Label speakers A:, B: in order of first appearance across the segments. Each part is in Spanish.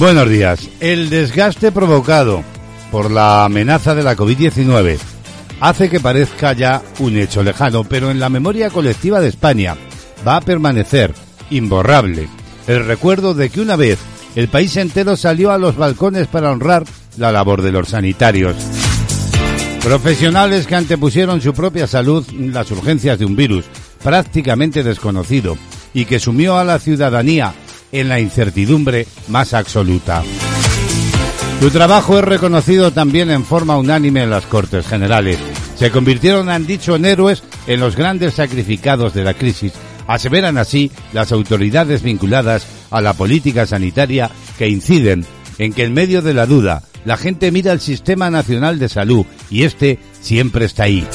A: Buenos días. El desgaste provocado por la amenaza de la COVID-19 hace que parezca ya un hecho lejano, pero en la memoria colectiva de España va a permanecer imborrable el recuerdo de que una vez el país entero salió a los balcones para honrar la labor de los sanitarios. Profesionales que antepusieron su propia salud las urgencias de un virus prácticamente desconocido y que sumió a la ciudadanía en la incertidumbre más absoluta. Su trabajo es reconocido también en forma unánime en las Cortes Generales. Se convirtieron, han dicho, en héroes en los grandes sacrificados de la crisis. Aseveran así las autoridades vinculadas a la política sanitaria que inciden en que en medio de la duda la gente mira el Sistema Nacional de Salud y este siempre está ahí.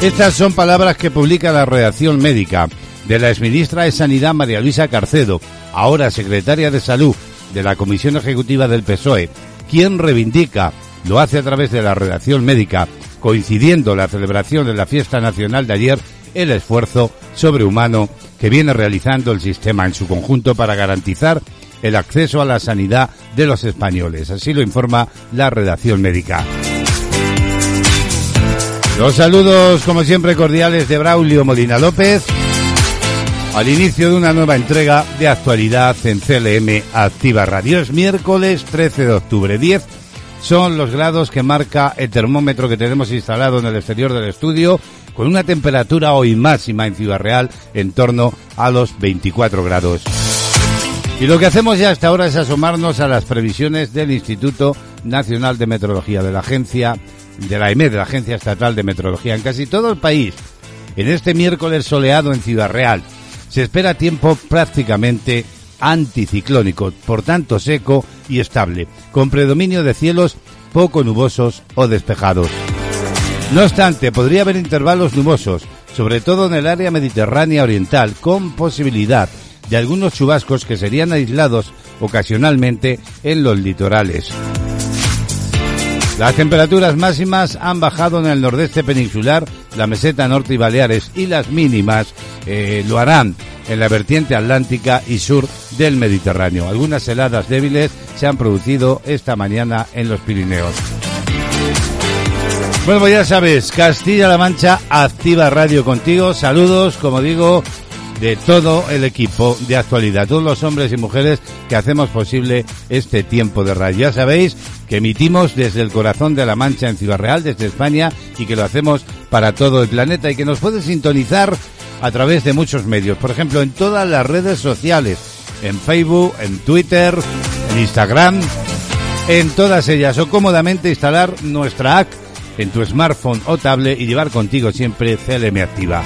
A: Estas son palabras que publica la redacción médica de la exministra de Sanidad María Luisa Carcedo, ahora secretaria de Salud de la Comisión Ejecutiva del PSOE, quien reivindica, lo hace a través de la redacción médica, coincidiendo la celebración de la fiesta nacional de ayer, el esfuerzo sobrehumano que viene realizando el sistema en su conjunto para garantizar el acceso a la sanidad de los españoles. Así lo informa la redacción médica. Los saludos, como siempre, cordiales de Braulio Molina López al inicio de una nueva entrega de actualidad en CLM Activa Radio. Es miércoles 13 de octubre. 10 son los grados que marca el termómetro que tenemos instalado en el exterior del estudio, con una temperatura hoy máxima en Ciudad Real en torno a los 24 grados. Y lo que hacemos ya hasta ahora es asomarnos a las previsiones del Instituto Nacional de Meteorología, de la agencia, de la EMED, de la Agencia Estatal de Meteorología, en casi todo el país. En este miércoles soleado en Ciudad Real, se espera tiempo prácticamente anticiclónico, por tanto seco y estable, con predominio de cielos poco nubosos o despejados. No obstante, podría haber intervalos nubosos, sobre todo en el área mediterránea oriental, con posibilidad de algunos chubascos que serían aislados ocasionalmente en los litorales. Las temperaturas máximas han bajado en el nordeste peninsular, la meseta norte y Baleares y las mínimas eh, lo harán en la vertiente atlántica y sur del Mediterráneo. Algunas heladas débiles se han producido esta mañana en los Pirineos. Bueno, pues ya sabes, Castilla-La Mancha activa radio contigo. Saludos, como digo, de todo el equipo de actualidad, todos los hombres y mujeres que hacemos posible este tiempo de radio. Ya sabéis que emitimos desde el corazón de la Mancha en Ciudad Real, desde España, y que lo hacemos para todo el planeta y que nos puede sintonizar a través de muchos medios. Por ejemplo, en todas las redes sociales, en Facebook, en Twitter, en Instagram, en todas ellas, o cómodamente instalar nuestra app en tu smartphone o tablet y llevar contigo siempre CLM Activa.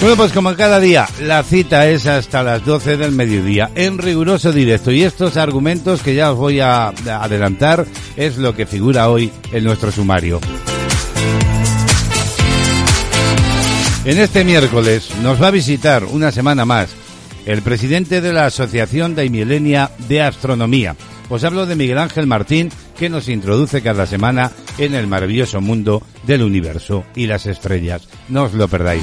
A: Bueno, pues como cada día, la cita es hasta las 12 del mediodía, en riguroso directo. Y estos argumentos que ya os voy a adelantar es lo que figura hoy en nuestro sumario. En este miércoles nos va a visitar una semana más el presidente de la Asociación Daimilenia de Astronomía. Os hablo de Miguel Ángel Martín, que nos introduce cada semana en el maravilloso mundo del universo y las estrellas. No os lo perdáis.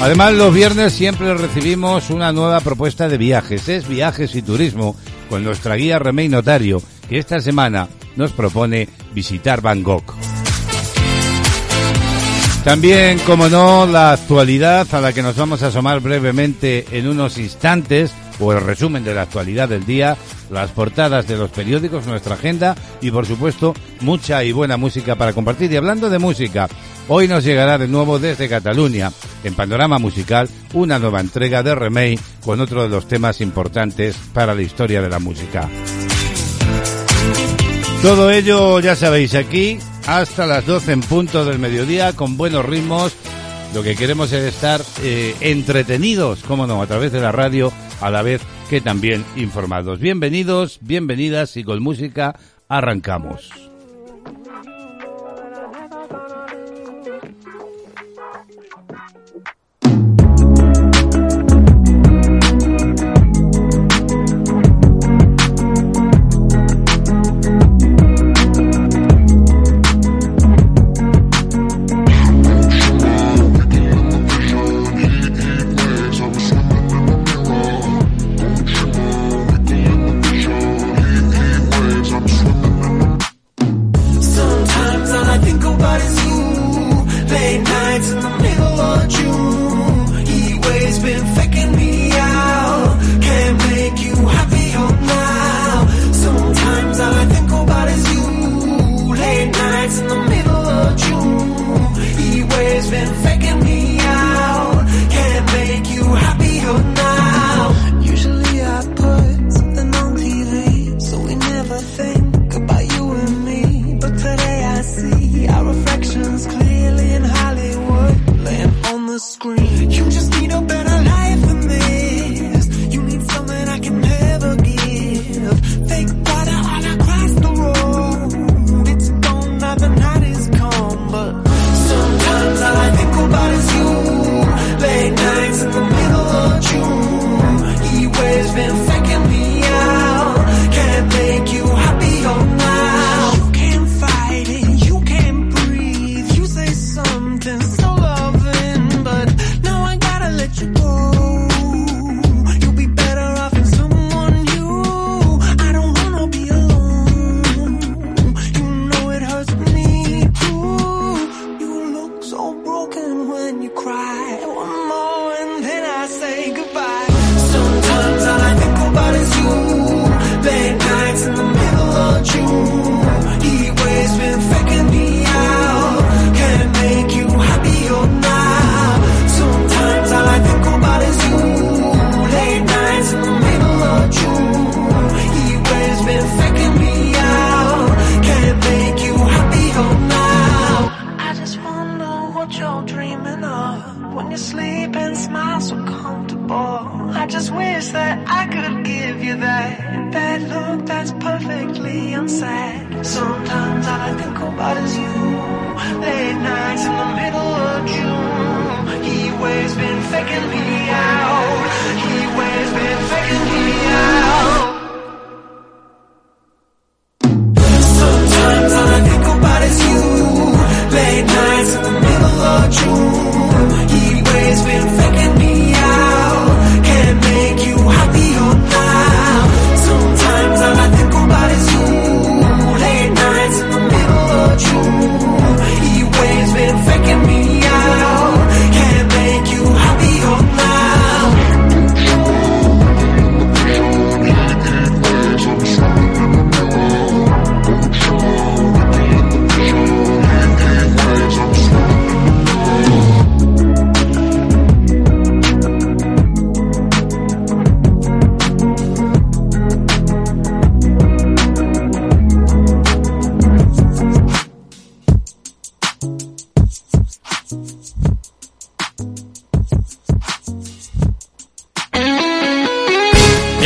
A: Además, los viernes siempre recibimos una nueva propuesta de viajes. Es Viajes y Turismo con nuestra guía Remey Notario, que esta semana nos propone visitar Bangkok. También, como no, la actualidad a la que nos vamos a asomar brevemente en unos instantes, o el resumen de la actualidad del día, las portadas de los periódicos, nuestra agenda y, por supuesto, mucha y buena música para compartir. Y hablando de música, hoy nos llegará de nuevo desde Cataluña, en Panorama Musical, una nueva entrega de Remake con otro de los temas importantes para la historia de la música. Todo ello, ya sabéis, aquí hasta las 12 en punto del mediodía con buenos ritmos. Lo que queremos es estar eh, entretenidos, cómo no, a través de la radio, a la vez que también informados. Bienvenidos, bienvenidas y con música arrancamos.
B: been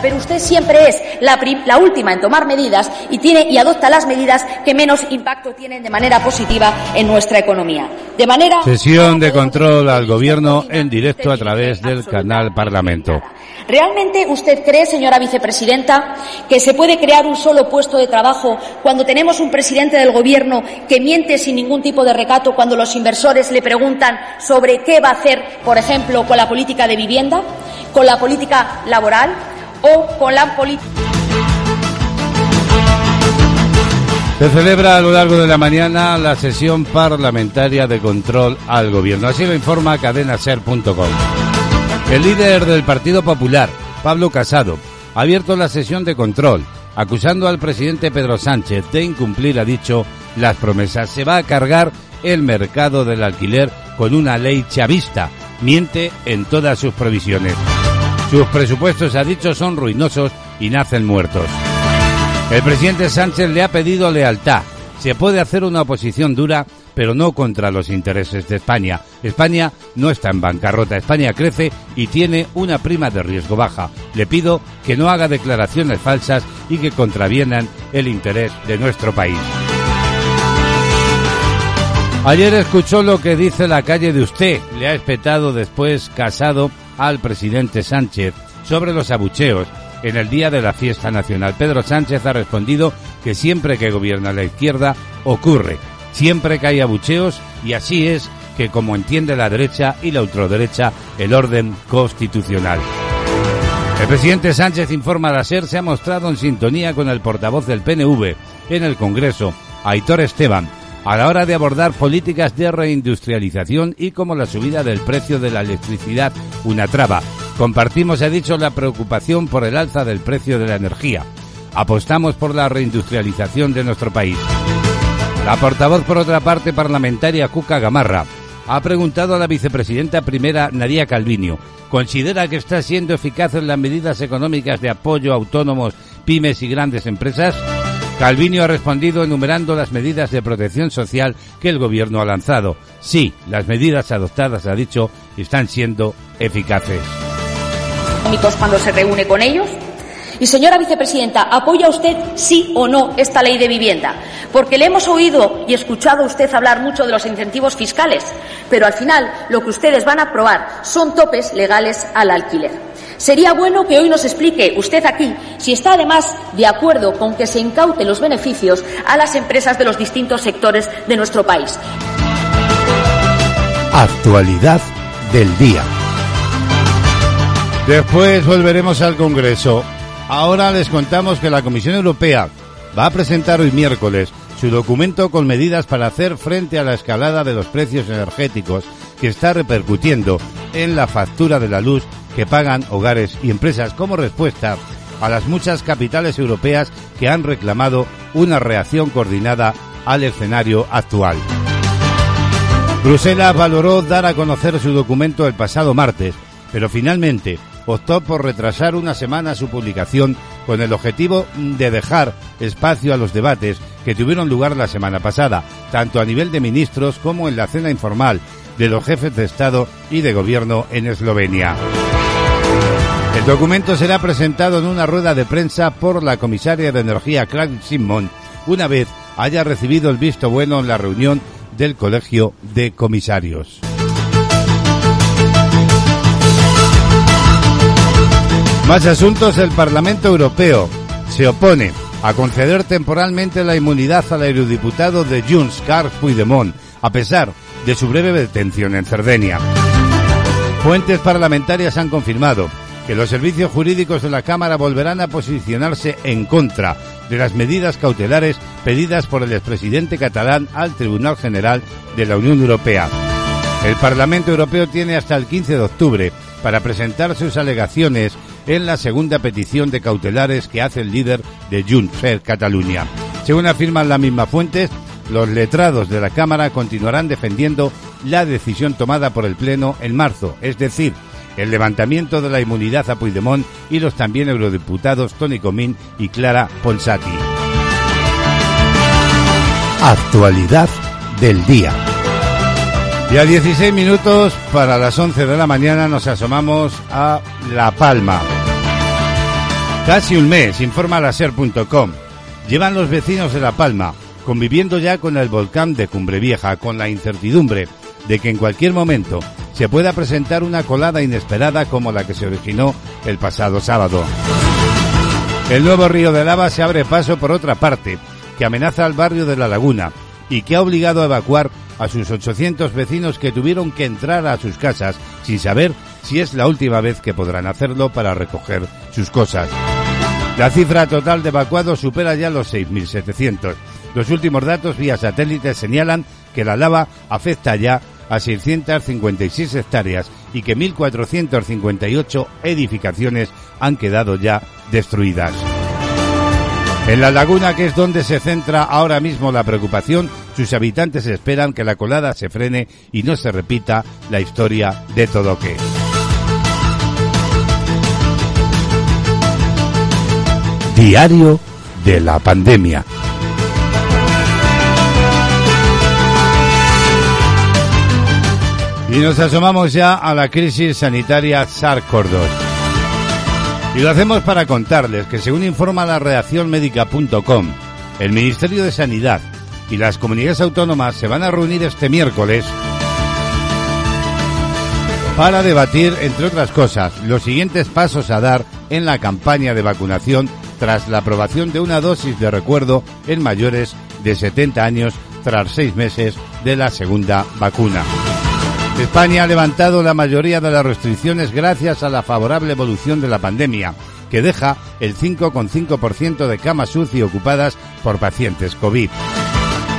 C: pero usted siempre es la, la, última en tomar medidas y, tiene, y adopta las medidas que menos impacto tienen de manera positiva en nuestra economía. De manera
A: Sesión de control al Gobierno en directo a través del canal Parlamento.
C: ¿Realmente usted cree, señora vicepresidenta, que se puede crear un solo puesto de trabajo cuando tenemos un presidente del Gobierno que miente sin ningún tipo de recato cuando los inversores le preguntan sobre qué va a hacer, por ejemplo, con la política de vivienda, con la política laboral? O con la política.
A: Se celebra a lo largo de la mañana la sesión parlamentaria de control al gobierno. Así lo informa cadenaser.com. El líder del Partido Popular, Pablo Casado, ha abierto la sesión de control, acusando al presidente Pedro Sánchez de incumplir, ha dicho, las promesas. Se va a cargar el mercado del alquiler con una ley chavista. Miente en todas sus previsiones. Sus presupuestos, ha dicho, son ruinosos y nacen muertos. El presidente Sánchez le ha pedido lealtad. Se puede hacer una oposición dura, pero no contra los intereses de España. España no está en bancarrota, España crece y tiene una prima de riesgo baja. Le pido que no haga declaraciones falsas y que contravienan el interés de nuestro país. Ayer escuchó lo que dice la calle de usted. Le ha espetado después casado al presidente Sánchez sobre los abucheos en el día de la fiesta nacional. Pedro Sánchez ha respondido que siempre que gobierna la izquierda ocurre, siempre que hay abucheos y así es que como entiende la derecha y la ultraderecha el orden constitucional. El presidente Sánchez informa la SER se ha mostrado en sintonía con el portavoz del PNV en el Congreso, Aitor Esteban, a la hora de abordar políticas de reindustrialización y como la subida del precio de la electricidad una traba. Compartimos, ha dicho, la preocupación por el alza del precio de la energía. Apostamos por la reindustrialización de nuestro país. La portavoz, por otra parte, parlamentaria Cuca Gamarra, ha preguntado a la vicepresidenta primera Nadia Calviño, ¿considera que está siendo eficaz en las medidas económicas de apoyo a autónomos pymes y grandes empresas? Calviño ha respondido enumerando las medidas de protección social que el gobierno ha lanzado. Sí, las medidas adoptadas, ha dicho, están siendo eficaces.
C: Cuando se reúne con ellos, y señora vicepresidenta, ¿apoya usted sí o no esta ley de vivienda? Porque le hemos oído y escuchado a usted hablar mucho de los incentivos fiscales, pero al final lo que ustedes van a aprobar son topes legales al alquiler. Sería bueno que hoy nos explique usted aquí si está además de acuerdo con que se incauten los beneficios a las empresas de los distintos sectores de nuestro país.
A: Actualidad del día. Después volveremos al Congreso. Ahora les contamos que la Comisión Europea va a presentar hoy miércoles su documento con medidas para hacer frente a la escalada de los precios energéticos que está repercutiendo en la factura de la luz que pagan hogares y empresas como respuesta a las muchas capitales europeas que han reclamado una reacción coordinada al escenario actual. Bruselas valoró dar a conocer su documento el pasado martes, pero finalmente optó por retrasar una semana su publicación con el objetivo de dejar espacio a los debates que tuvieron lugar la semana pasada, tanto a nivel de ministros como en la cena informal de los jefes de Estado y de Gobierno en Eslovenia. El documento será presentado en una rueda de prensa por la comisaria de Energía Clark Simon una vez haya recibido el visto bueno en la reunión del Colegio de Comisarios. Más asuntos. El Parlamento Europeo se opone a conceder temporalmente la inmunidad al eurodiputado de Junts, Carl Puigdemont, a pesar de su breve detención en Cerdeña. Fuentes parlamentarias han confirmado que los servicios jurídicos de la Cámara volverán a posicionarse en contra de las medidas cautelares pedidas por el expresidente catalán al Tribunal General de la Unión Europea. El Parlamento Europeo tiene hasta el 15 de octubre para presentar sus alegaciones en la segunda petición de cautelares que hace el líder de Junts per Cataluña. Según afirman las mismas fuentes, los letrados de la Cámara continuarán defendiendo la decisión tomada por el Pleno en marzo, es decir, el levantamiento de la inmunidad a Puigdemont y los también eurodiputados Tony Comín y Clara Ponsati. Actualidad del día. Y a 16 minutos para las 11 de la mañana nos asomamos a La Palma. Casi un mes, informa la SER.com. Llevan los vecinos de La Palma conviviendo ya con el volcán de Cumbre Vieja, con la incertidumbre de que en cualquier momento se pueda presentar una colada inesperada como la que se originó el pasado sábado. El nuevo río de lava se abre paso por otra parte, que amenaza al barrio de La Laguna y que ha obligado a evacuar a sus 800 vecinos que tuvieron que entrar a sus casas sin saber si es la última vez que podrán hacerlo para recoger sus cosas. La cifra total de evacuados supera ya los 6.700. Los últimos datos vía satélite señalan que la lava afecta ya a 656 hectáreas y que 1.458 edificaciones han quedado ya destruidas. En la laguna, que es donde se centra ahora mismo la preocupación, sus habitantes esperan que la colada se frene y no se repita la historia de Todoque. Diario de la pandemia. Y nos asomamos ya a la crisis sanitaria SARS-CoV-2. Y lo hacemos para contarles que según informa la redacción médica.com, el Ministerio de Sanidad y las comunidades autónomas se van a reunir este miércoles para debatir, entre otras cosas, los siguientes pasos a dar en la campaña de vacunación tras la aprobación de una dosis de recuerdo en mayores de 70 años tras seis meses de la segunda vacuna. España ha levantado la mayoría de las restricciones gracias a la favorable evolución de la pandemia, que deja el 5,5% de camas UCI ocupadas por pacientes COVID.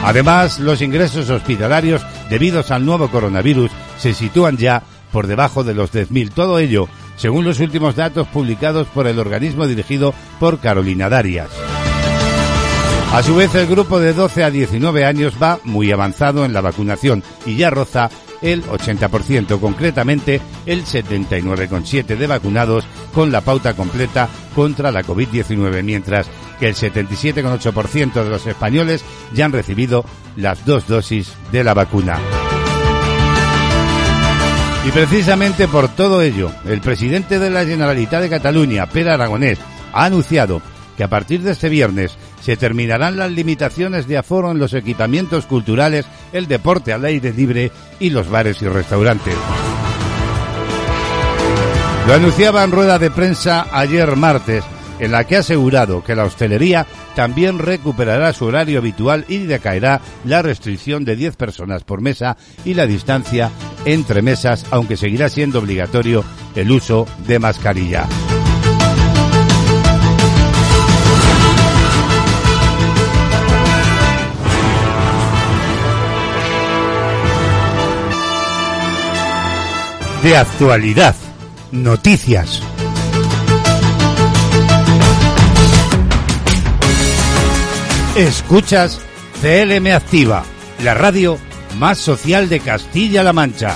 A: Además, los ingresos hospitalarios debidos al nuevo coronavirus se sitúan ya por debajo de los 10.000. Todo ello, según los últimos datos publicados por el organismo dirigido por Carolina Darias. A su vez, el grupo de 12 a 19 años va muy avanzado en la vacunación y ya roza
D: el 80%, concretamente el 79,7% de vacunados con la pauta completa contra la COVID-19, mientras que el 77,8% de los españoles ya han recibido las dos dosis de la vacuna. Y precisamente por todo ello, el presidente de la Generalitat de Cataluña, Pere Aragonés, ha anunciado que a partir de este viernes se terminarán las limitaciones de aforo en los equipamientos culturales, el deporte al aire libre y los bares y restaurantes. Lo anunciaba en rueda de prensa ayer martes, en la que ha asegurado que la hostelería también recuperará su horario habitual y decaerá la restricción de 10 personas por mesa y la distancia entre mesas, aunque seguirá siendo obligatorio el uso de mascarilla. De actualidad, noticias. Escuchas CLM Activa, la radio más social de Castilla-La Mancha.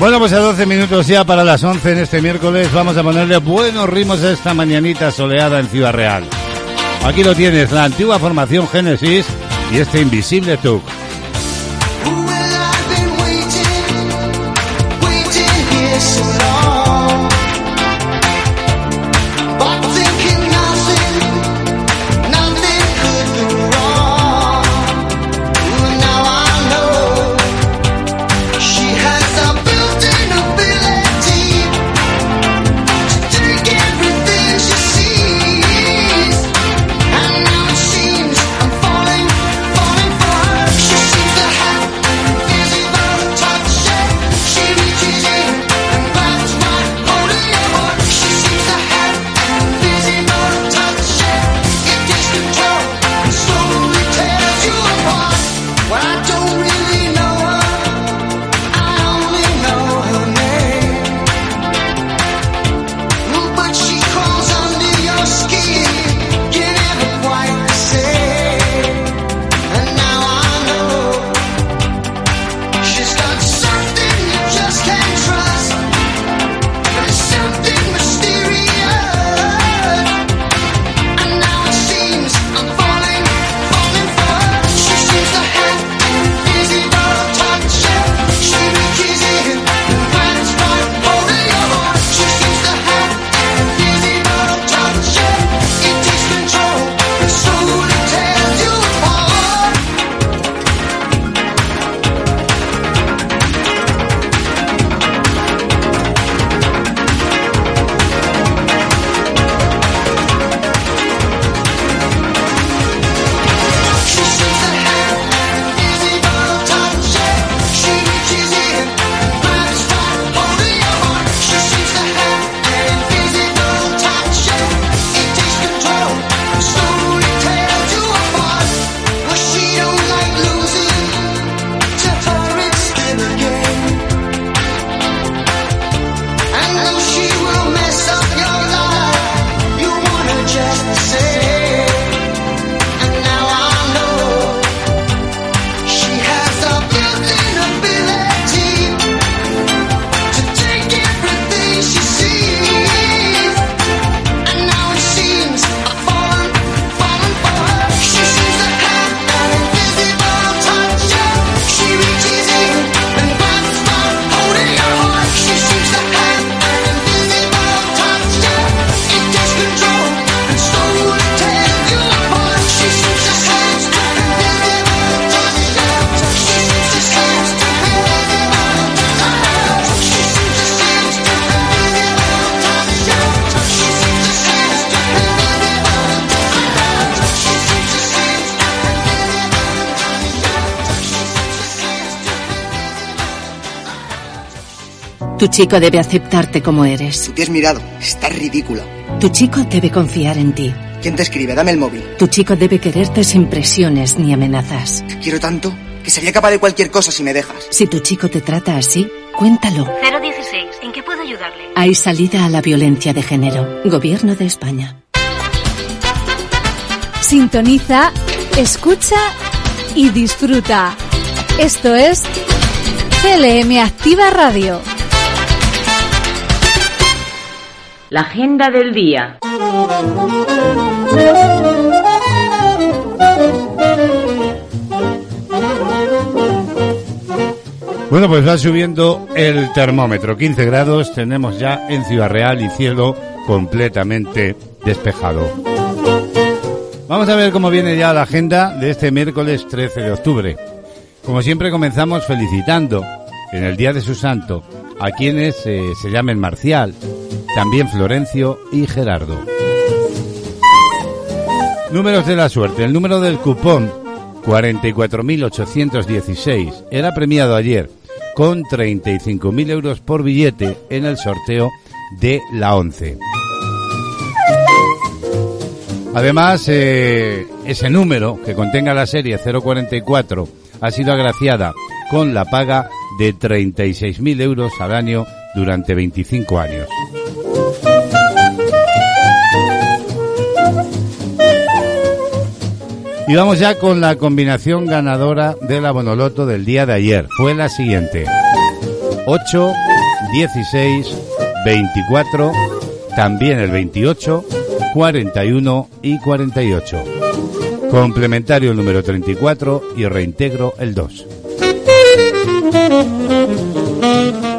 D: Bueno, pues a 12 minutos ya para las 11 en este miércoles vamos a ponerle buenos ritmos a esta mañanita soleada en Ciudad Real. Aquí lo tienes, la antigua formación Génesis y este invisible Tuk.
E: Chico debe aceptarte como eres.
F: Tú te has mirado. Estás ridícula.
E: Tu chico debe confiar en ti.
F: ¿Quién te escribe? Dame el móvil.
E: Tu chico debe quererte sin presiones ni amenazas.
F: Te quiero tanto que sería capaz de cualquier cosa si me dejas.
E: Si tu chico te trata así, cuéntalo.
G: 016. ¿En qué puedo
E: ayudarle. Hay salida a la violencia de género. Gobierno de España.
H: Sintoniza, escucha y disfruta. Esto es CLM Activa Radio.
I: La agenda del día.
A: Bueno, pues va subiendo el termómetro. 15 grados tenemos ya en Ciudad Real y cielo completamente despejado. Vamos a ver cómo viene ya la agenda de este miércoles 13 de octubre. Como siempre comenzamos felicitando en el Día de su Santo a quienes eh, se llamen Marcial, también Florencio y Gerardo. Números de la suerte. El número del cupón 44.816 era premiado ayer con 35.000 euros por billete en el sorteo de la 11. Además, eh, ese número que contenga la serie 044 ha sido agraciada con la paga de 36.000 euros al año durante 25 años. Y vamos ya con la combinación ganadora de la Bonoloto del día de ayer. Fue la siguiente. 8, 16, 24, también el 28, 41 y 48. Complementario el número 34 y reintegro el 2.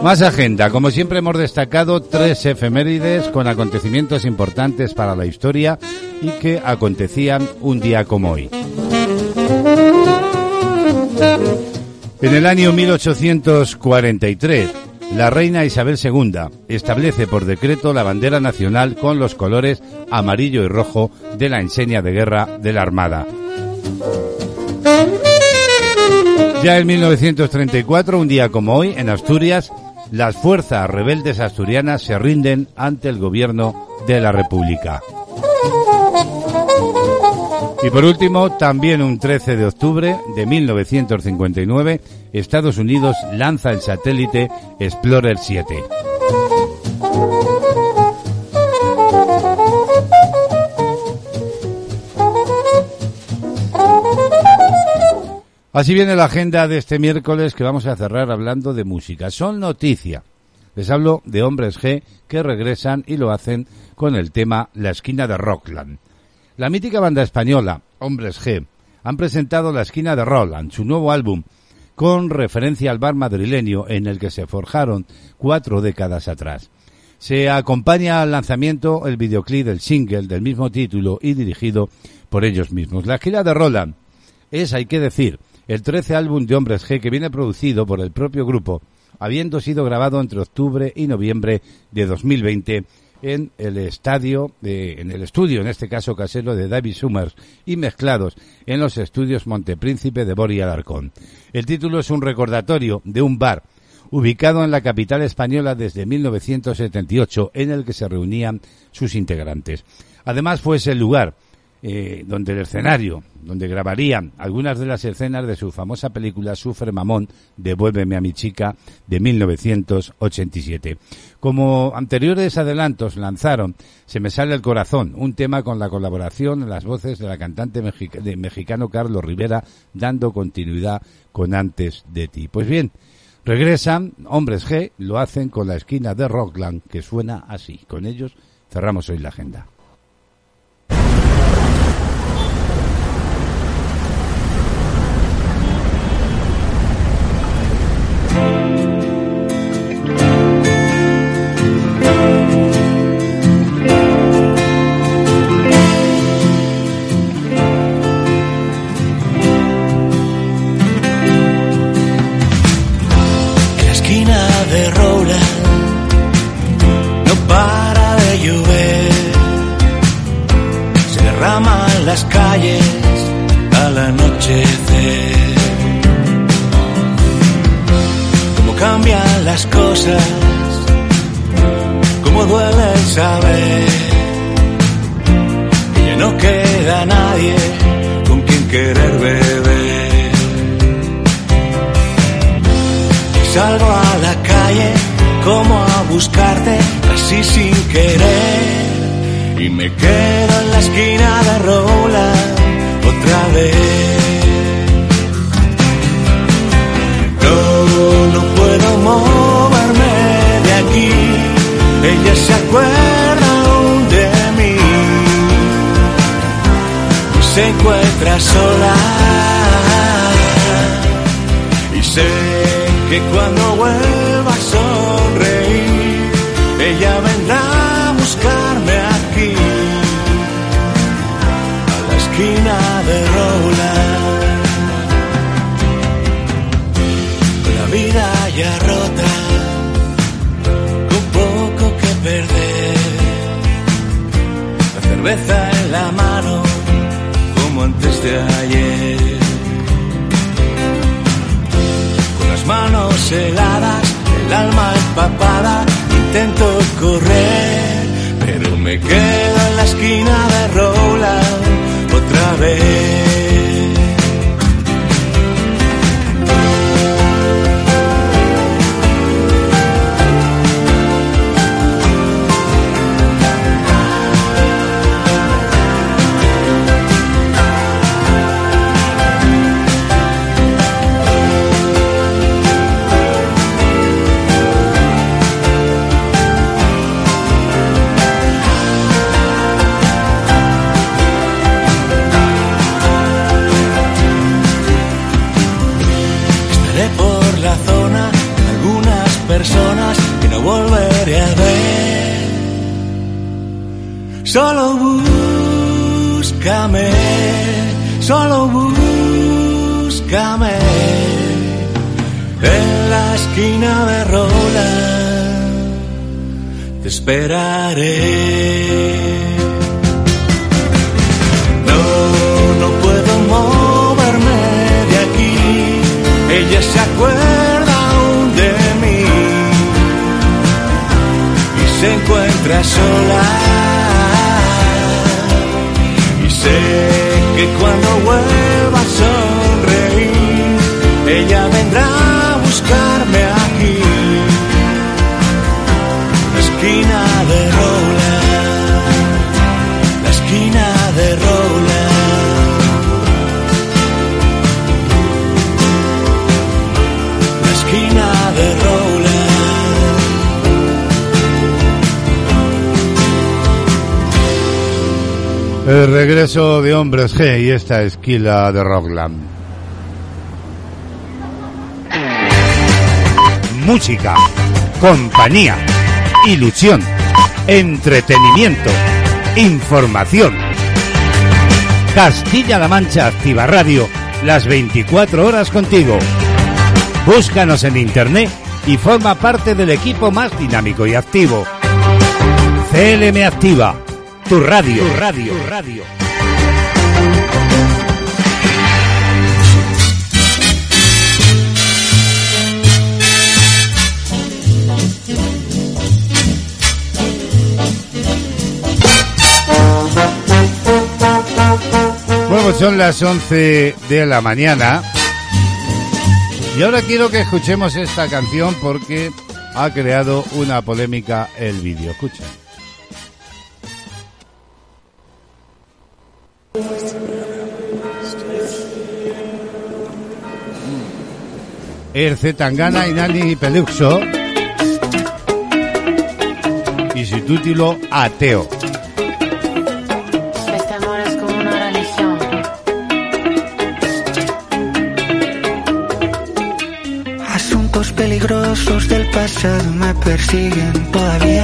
A: Más agenda. Como siempre hemos destacado tres efemérides con acontecimientos importantes para la historia y que acontecían un día como hoy. En el año 1843, la reina Isabel II establece por decreto la bandera nacional con los colores amarillo y rojo de la enseña de guerra de la Armada. Ya en 1934, un día como hoy, en Asturias, las fuerzas rebeldes asturianas se rinden ante el gobierno de la República. Y por último, también un 13 de octubre de 1959, Estados Unidos lanza el satélite Explorer 7. Así viene la agenda de este miércoles que vamos a cerrar hablando de música. Son noticia. Les hablo de hombres G que regresan y lo hacen con el tema La esquina de Rockland. La mítica banda española, Hombres G, han presentado La esquina de Roland, su nuevo álbum, con referencia al bar madrileño en el que se forjaron cuatro décadas atrás. Se acompaña al lanzamiento el videoclip del single del mismo título y dirigido por ellos mismos. La esquina de Roland es, hay que decir, el 13 álbum de Hombres G que viene producido por el propio grupo, habiendo sido grabado entre octubre y noviembre de 2020 en el estadio, en el estudio, en este caso casero, de David Summers y mezclados en los estudios Montepríncipe de Boria Alarcón. El título es un recordatorio de un bar ubicado en la capital española desde 1978 en el que se reunían sus integrantes. Además fue ese lugar eh, donde el escenario, donde grabarían algunas de las escenas de su famosa película Sufre Mamón, Devuélveme a mi chica, de 1987. Como anteriores adelantos lanzaron Se me sale el corazón, un tema con la colaboración las voces de la cantante mexicano Carlos Rivera, dando continuidad con Antes de ti. Pues bien, regresan, hombres G, lo hacen con la esquina de Rockland, que suena así. Con ellos cerramos hoy la agenda.
J: Se acuerda aún de mí y se encuentra sola. Y sé que cuando El
A: regreso de Hombres G y esta esquila de Rockland. Música, compañía, ilusión, entretenimiento, información. Castilla-La Mancha Activa Radio, las 24 horas contigo. Búscanos en internet y forma parte del equipo más dinámico y activo. CLM Activa, tu radio, tu radio, tu radio. Bueno, pues son las 11 de la mañana. Y ahora quiero que escuchemos esta canción porque ha creado una polémica el vídeo. Escucha. El Zetangana y Nani Peluxo y su título Ateo.
K: Este amor es como una religión.
L: Asuntos peligrosos del pasado me persiguen todavía.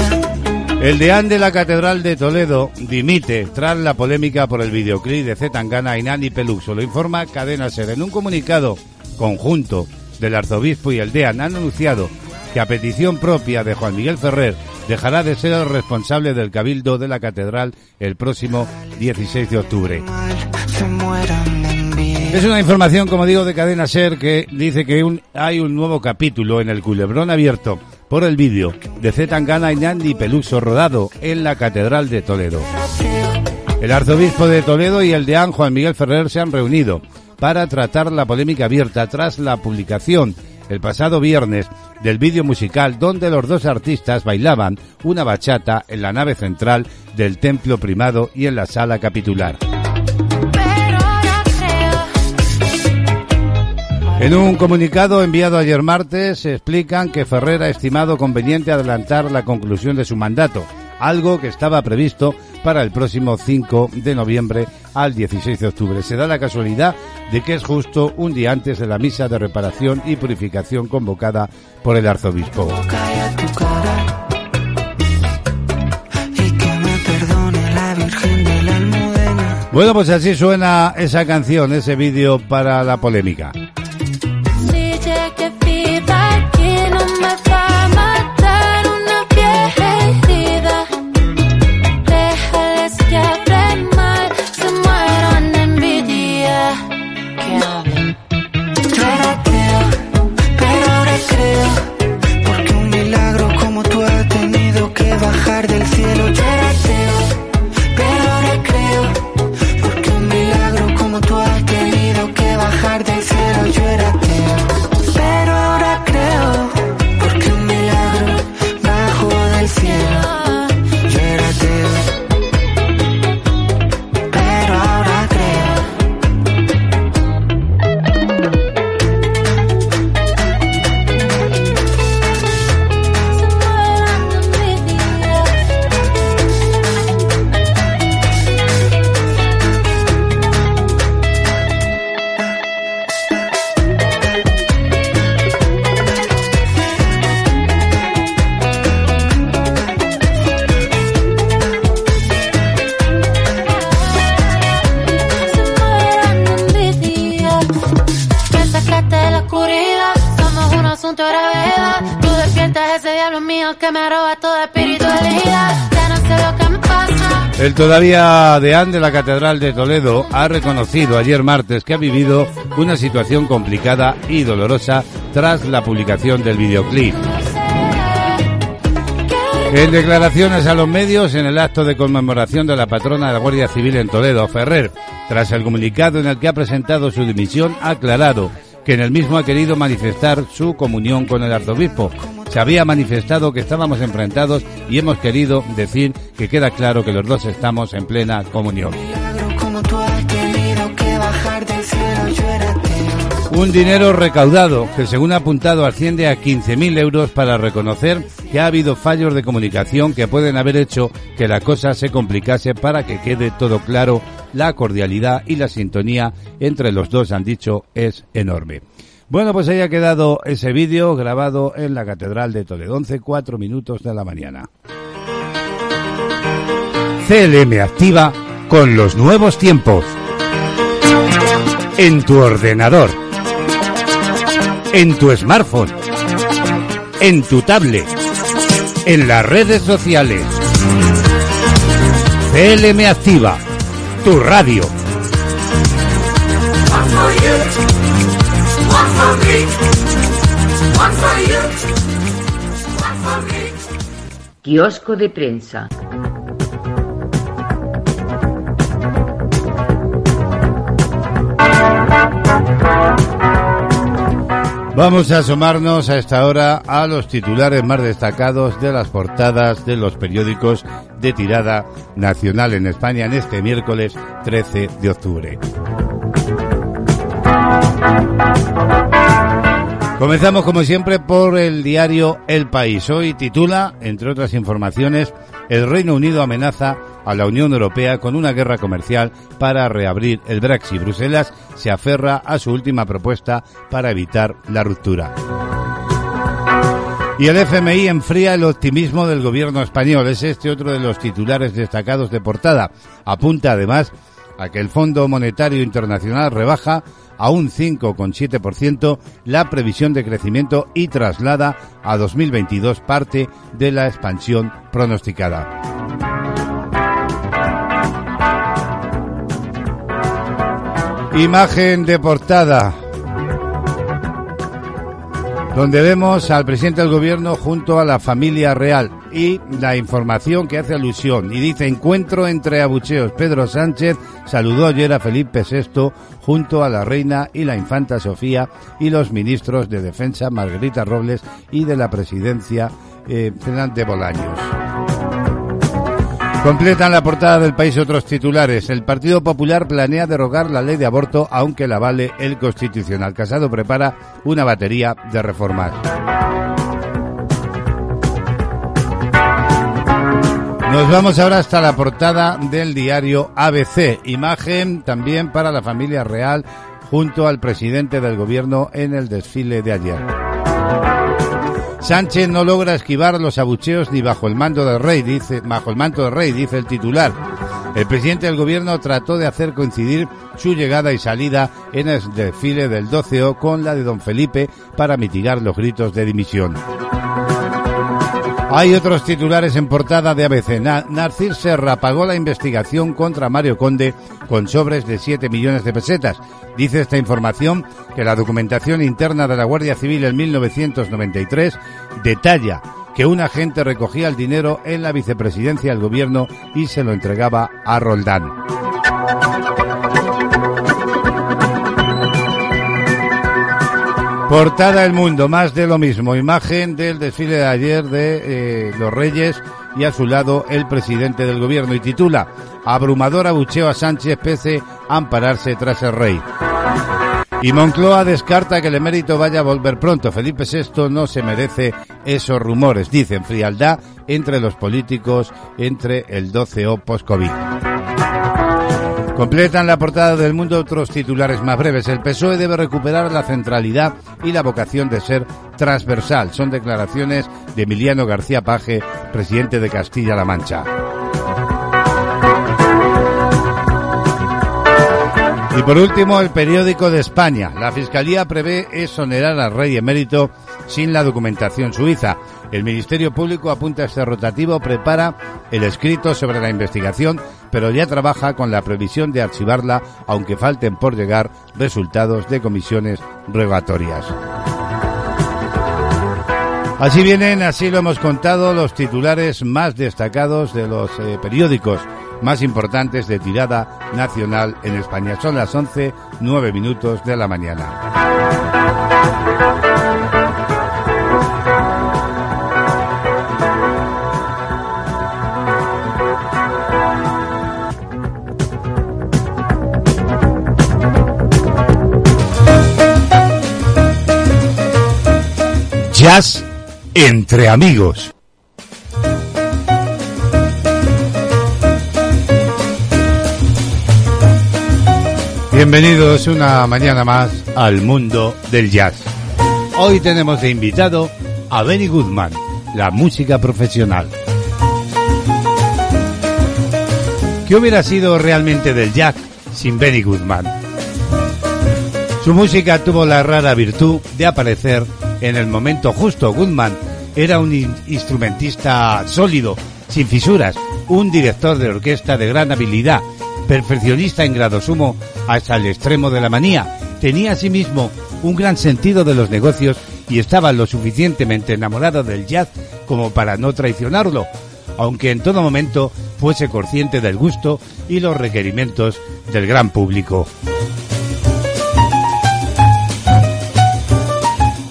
A: El deán de la Catedral de Toledo dimite tras la polémica por el videoclip de Zetangana y Nani Peluxo. Lo informa Cadena Ser. En un comunicado conjunto del arzobispo y el deán han anunciado que a petición propia de Juan Miguel Ferrer dejará de ser el responsable del cabildo de la catedral el próximo 16 de octubre. Es una información, como digo, de Cadena Ser que dice que hay un nuevo capítulo en el culebrón abierto por el vídeo de Zetangana y Nandi Peluso rodado en la Catedral de Toledo. El arzobispo de Toledo y el deán Juan Miguel Ferrer se han reunido para tratar la polémica abierta tras la publicación el pasado viernes del vídeo musical donde los dos artistas bailaban una bachata en la nave central del templo primado y en la sala capitular. En un comunicado enviado ayer martes se explican que Ferrer ha estimado conveniente adelantar la conclusión de su mandato, algo que estaba previsto para el próximo 5 de noviembre al 16 de octubre. Se da la casualidad de que es justo un día antes de la misa de reparación y purificación convocada por el arzobispo. Bueno, pues así suena esa canción, ese vídeo para la polémica. El todavía deán de la Catedral de Toledo ha reconocido ayer martes que ha vivido una situación complicada y dolorosa tras la publicación del videoclip. En declaraciones a los medios en el acto de conmemoración de la patrona de la Guardia Civil en Toledo, Ferrer, tras el comunicado en el que ha presentado su dimisión, ha aclarado que en el mismo ha querido manifestar su comunión con el arzobispo, se había manifestado que estábamos enfrentados y hemos querido decir que queda claro que los dos estamos en plena comunión. Un dinero recaudado que según ha apuntado asciende a 15.000 euros para reconocer que ha habido fallos de comunicación que pueden haber hecho que la cosa se complicase para que quede todo claro. La cordialidad y la sintonía entre los dos han dicho es enorme. Bueno, pues ahí ha quedado ese vídeo grabado en la Catedral de Toledo, 11, 4 minutos de la mañana. CLM activa con los nuevos tiempos. En tu ordenador. En tu smartphone. En tu tablet. En las redes sociales. CLM activa. Tu radio.
I: Kiosco de prensa.
A: Vamos a asomarnos a esta hora a los titulares más destacados de las portadas de los periódicos de tirada nacional en España en este miércoles 13 de octubre. Comenzamos como siempre por el diario El País. Hoy titula, entre otras informaciones, El Reino Unido amenaza a la Unión Europea con una guerra comercial para reabrir el Brexit. Bruselas se aferra a su última propuesta para evitar la ruptura. Y el FMI enfría el optimismo del gobierno español. Es este otro de los titulares destacados de portada. Apunta además a que el Fondo Monetario Internacional rebaja a un 5,7% la previsión de crecimiento y traslada a 2022 parte de la expansión pronosticada. Imagen de portada. donde vemos al presidente del gobierno junto a la familia real y la información que hace alusión y dice encuentro entre abucheos. Pedro Sánchez saludó ayer a Felipe VI junto a la reina y la infanta Sofía y los ministros de Defensa Margarita Robles y de la presidencia eh, Fernández Bolaños. Completan la portada del país otros titulares. El Partido Popular planea derogar la ley de aborto aunque la vale el Constitucional. Casado prepara una batería de reformas. Nos vamos ahora hasta la portada del diario ABC. Imagen también para la familia real junto al presidente del gobierno en el desfile de ayer. Sánchez no logra esquivar los abucheos ni bajo el mando del rey, dice, bajo el manto del rey, dice el titular. El presidente del gobierno trató de hacer coincidir su llegada y salida en el desfile del 12O con la de don Felipe para mitigar los gritos de dimisión. Hay otros titulares en portada de ABC. Narcís Serra pagó la investigación contra Mario Conde con sobres de 7 millones de pesetas. Dice esta información que la documentación interna de la Guardia Civil en 1993 detalla que un agente recogía el dinero en la vicepresidencia del gobierno y se lo entregaba a Roldán. Portada El Mundo, más de lo mismo. Imagen del desfile de ayer de eh, los Reyes y a su lado el presidente del gobierno y titula Abrumador abucheo a Sánchez pese a ampararse tras el rey. Y Moncloa descarta que el emérito vaya a volver pronto. Felipe VI no se merece esos rumores, dicen frialdad entre los políticos entre el 12O post-COVID. Completan la portada del mundo otros titulares más breves. El PSOE debe recuperar la centralidad y la vocación de ser transversal. Son declaraciones de Emiliano García Paje, presidente de Castilla-La Mancha. Y por último, el periódico de España. La Fiscalía prevé exonerar al rey emérito sin la documentación suiza. El Ministerio Público apunta a este rotativo, prepara el escrito sobre la investigación, pero ya trabaja con la previsión de archivarla, aunque falten por llegar resultados de comisiones rogatorias. Así vienen, así lo hemos contado, los titulares más destacados de los eh, periódicos más importantes de tirada nacional en España. Son las 11, 9 minutos de la mañana. Jazz entre amigos. Bienvenidos una mañana más al mundo del jazz. Hoy tenemos de invitado a Benny Goodman, la música profesional. ¿Qué hubiera sido realmente del jazz sin Benny Goodman? Su música tuvo la rara virtud de aparecer en el momento justo. Goodman era un instrumentista sólido, sin fisuras, un director de orquesta de gran habilidad, perfeccionista en grado sumo hasta el extremo de la manía. Tenía asimismo un gran sentido de los negocios y estaba lo suficientemente enamorado del jazz como para no traicionarlo, aunque en todo momento fuese consciente del gusto y los requerimientos del gran público.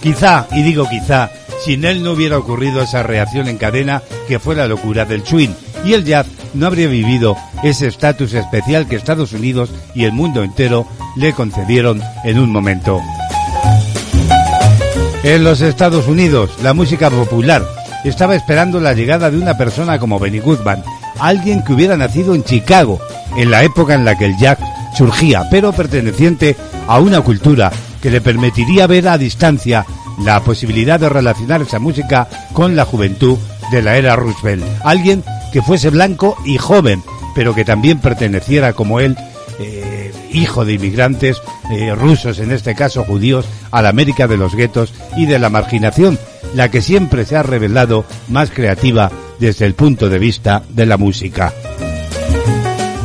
A: Quizá, y digo quizá, sin él no hubiera ocurrido esa reacción en cadena que fue la locura del swing, y el jazz no habría vivido ese estatus especial que Estados Unidos y el mundo entero le concedieron en un momento. En los Estados Unidos, la música popular estaba esperando la llegada de una persona como Benny Goodman, alguien que hubiera nacido en Chicago, en la época en la que el jazz surgía, pero perteneciente a una cultura que le permitiría ver a distancia la posibilidad de relacionar esa música con la juventud de la era Roosevelt. Alguien que fuese blanco y joven, pero que también perteneciera como él, eh, hijo de inmigrantes eh, rusos, en este caso judíos, a la América de los guetos y de la marginación, la que siempre se ha revelado más creativa desde el punto de vista de la música.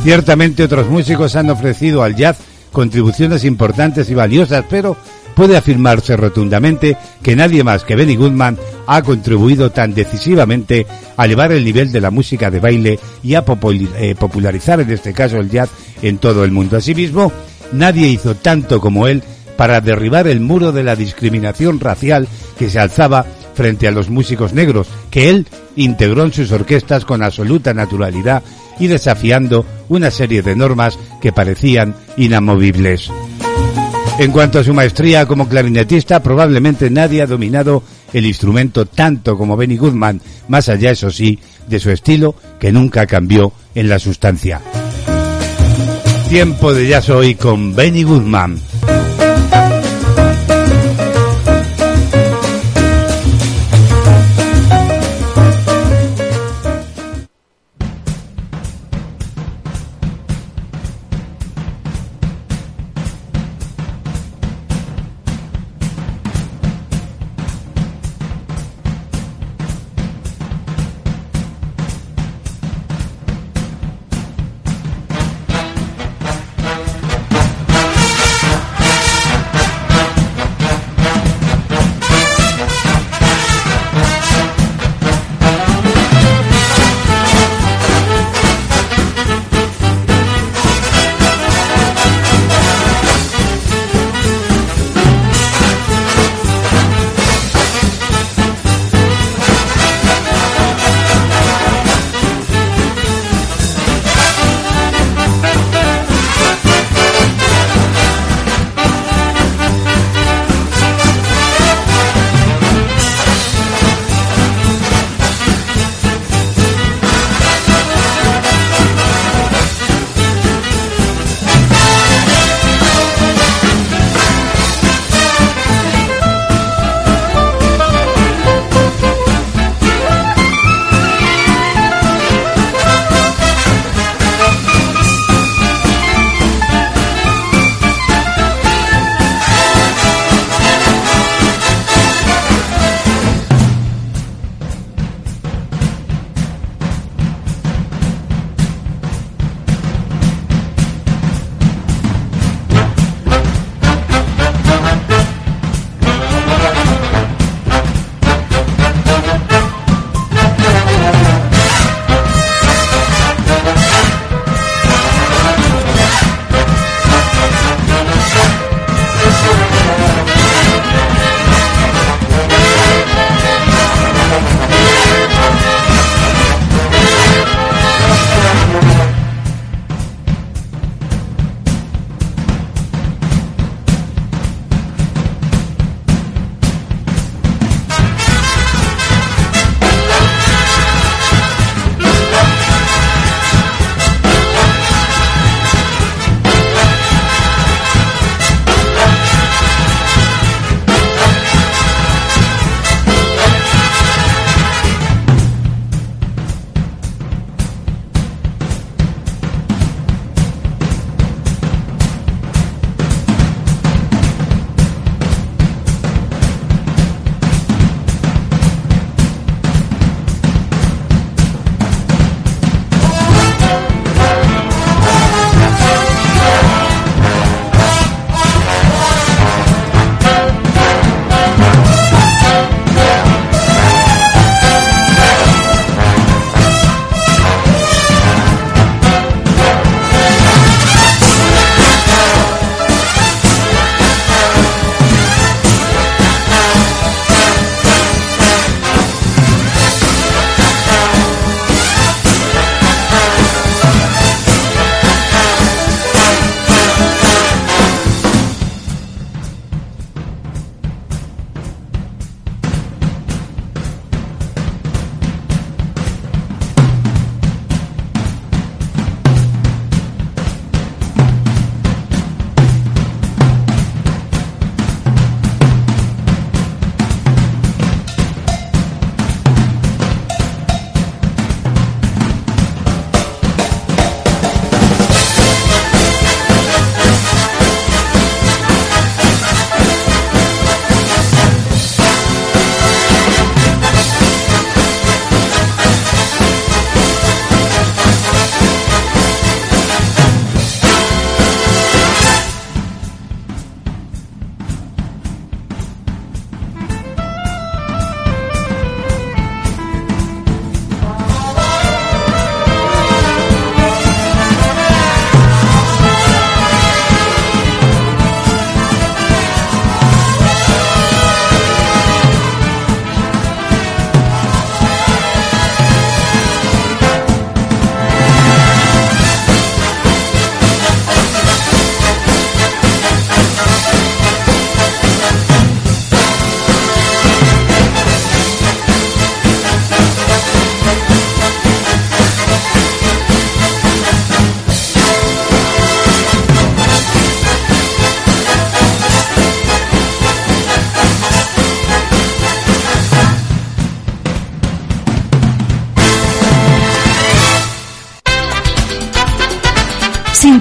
A: Ciertamente otros músicos han ofrecido al jazz contribuciones importantes y valiosas, pero puede afirmarse rotundamente que nadie más que Benny Goodman ha contribuido tan decisivamente a elevar el nivel de la música de baile y a eh, popularizar en este caso el jazz en todo el mundo. Asimismo, nadie hizo tanto como él para derribar el muro de la discriminación racial que se alzaba frente a los músicos negros, que él integró en sus orquestas con absoluta naturalidad y desafiando una serie de normas que parecían inamovibles. En cuanto a su maestría como clarinetista, probablemente nadie ha dominado el instrumento tanto como Benny Goodman, más allá, eso sí, de su estilo que nunca cambió en la sustancia. Tiempo de jazz hoy con Benny Goodman.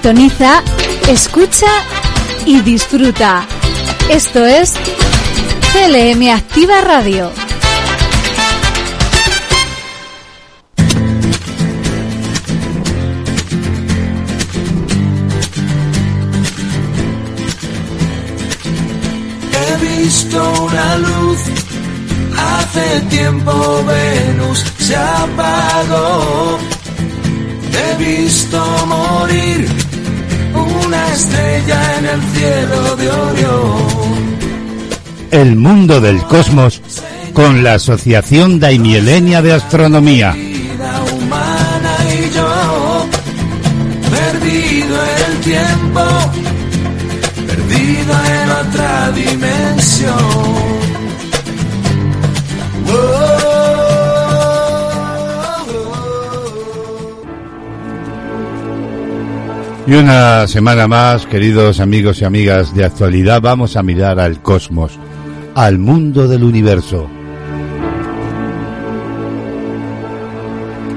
H: Sintoniza, escucha y disfruta. Esto es CLM Activa Radio.
J: He visto una luz, hace tiempo Venus se apagó. He visto morir estrella en el cielo de Orión.
A: El mundo del cosmos con la Asociación Daimielenia de Astronomía.
J: Vida humana y yo, perdido en el tiempo, perdido en otra dimensión.
A: Y una semana más, queridos amigos y amigas de actualidad, vamos a mirar al cosmos, al mundo del universo.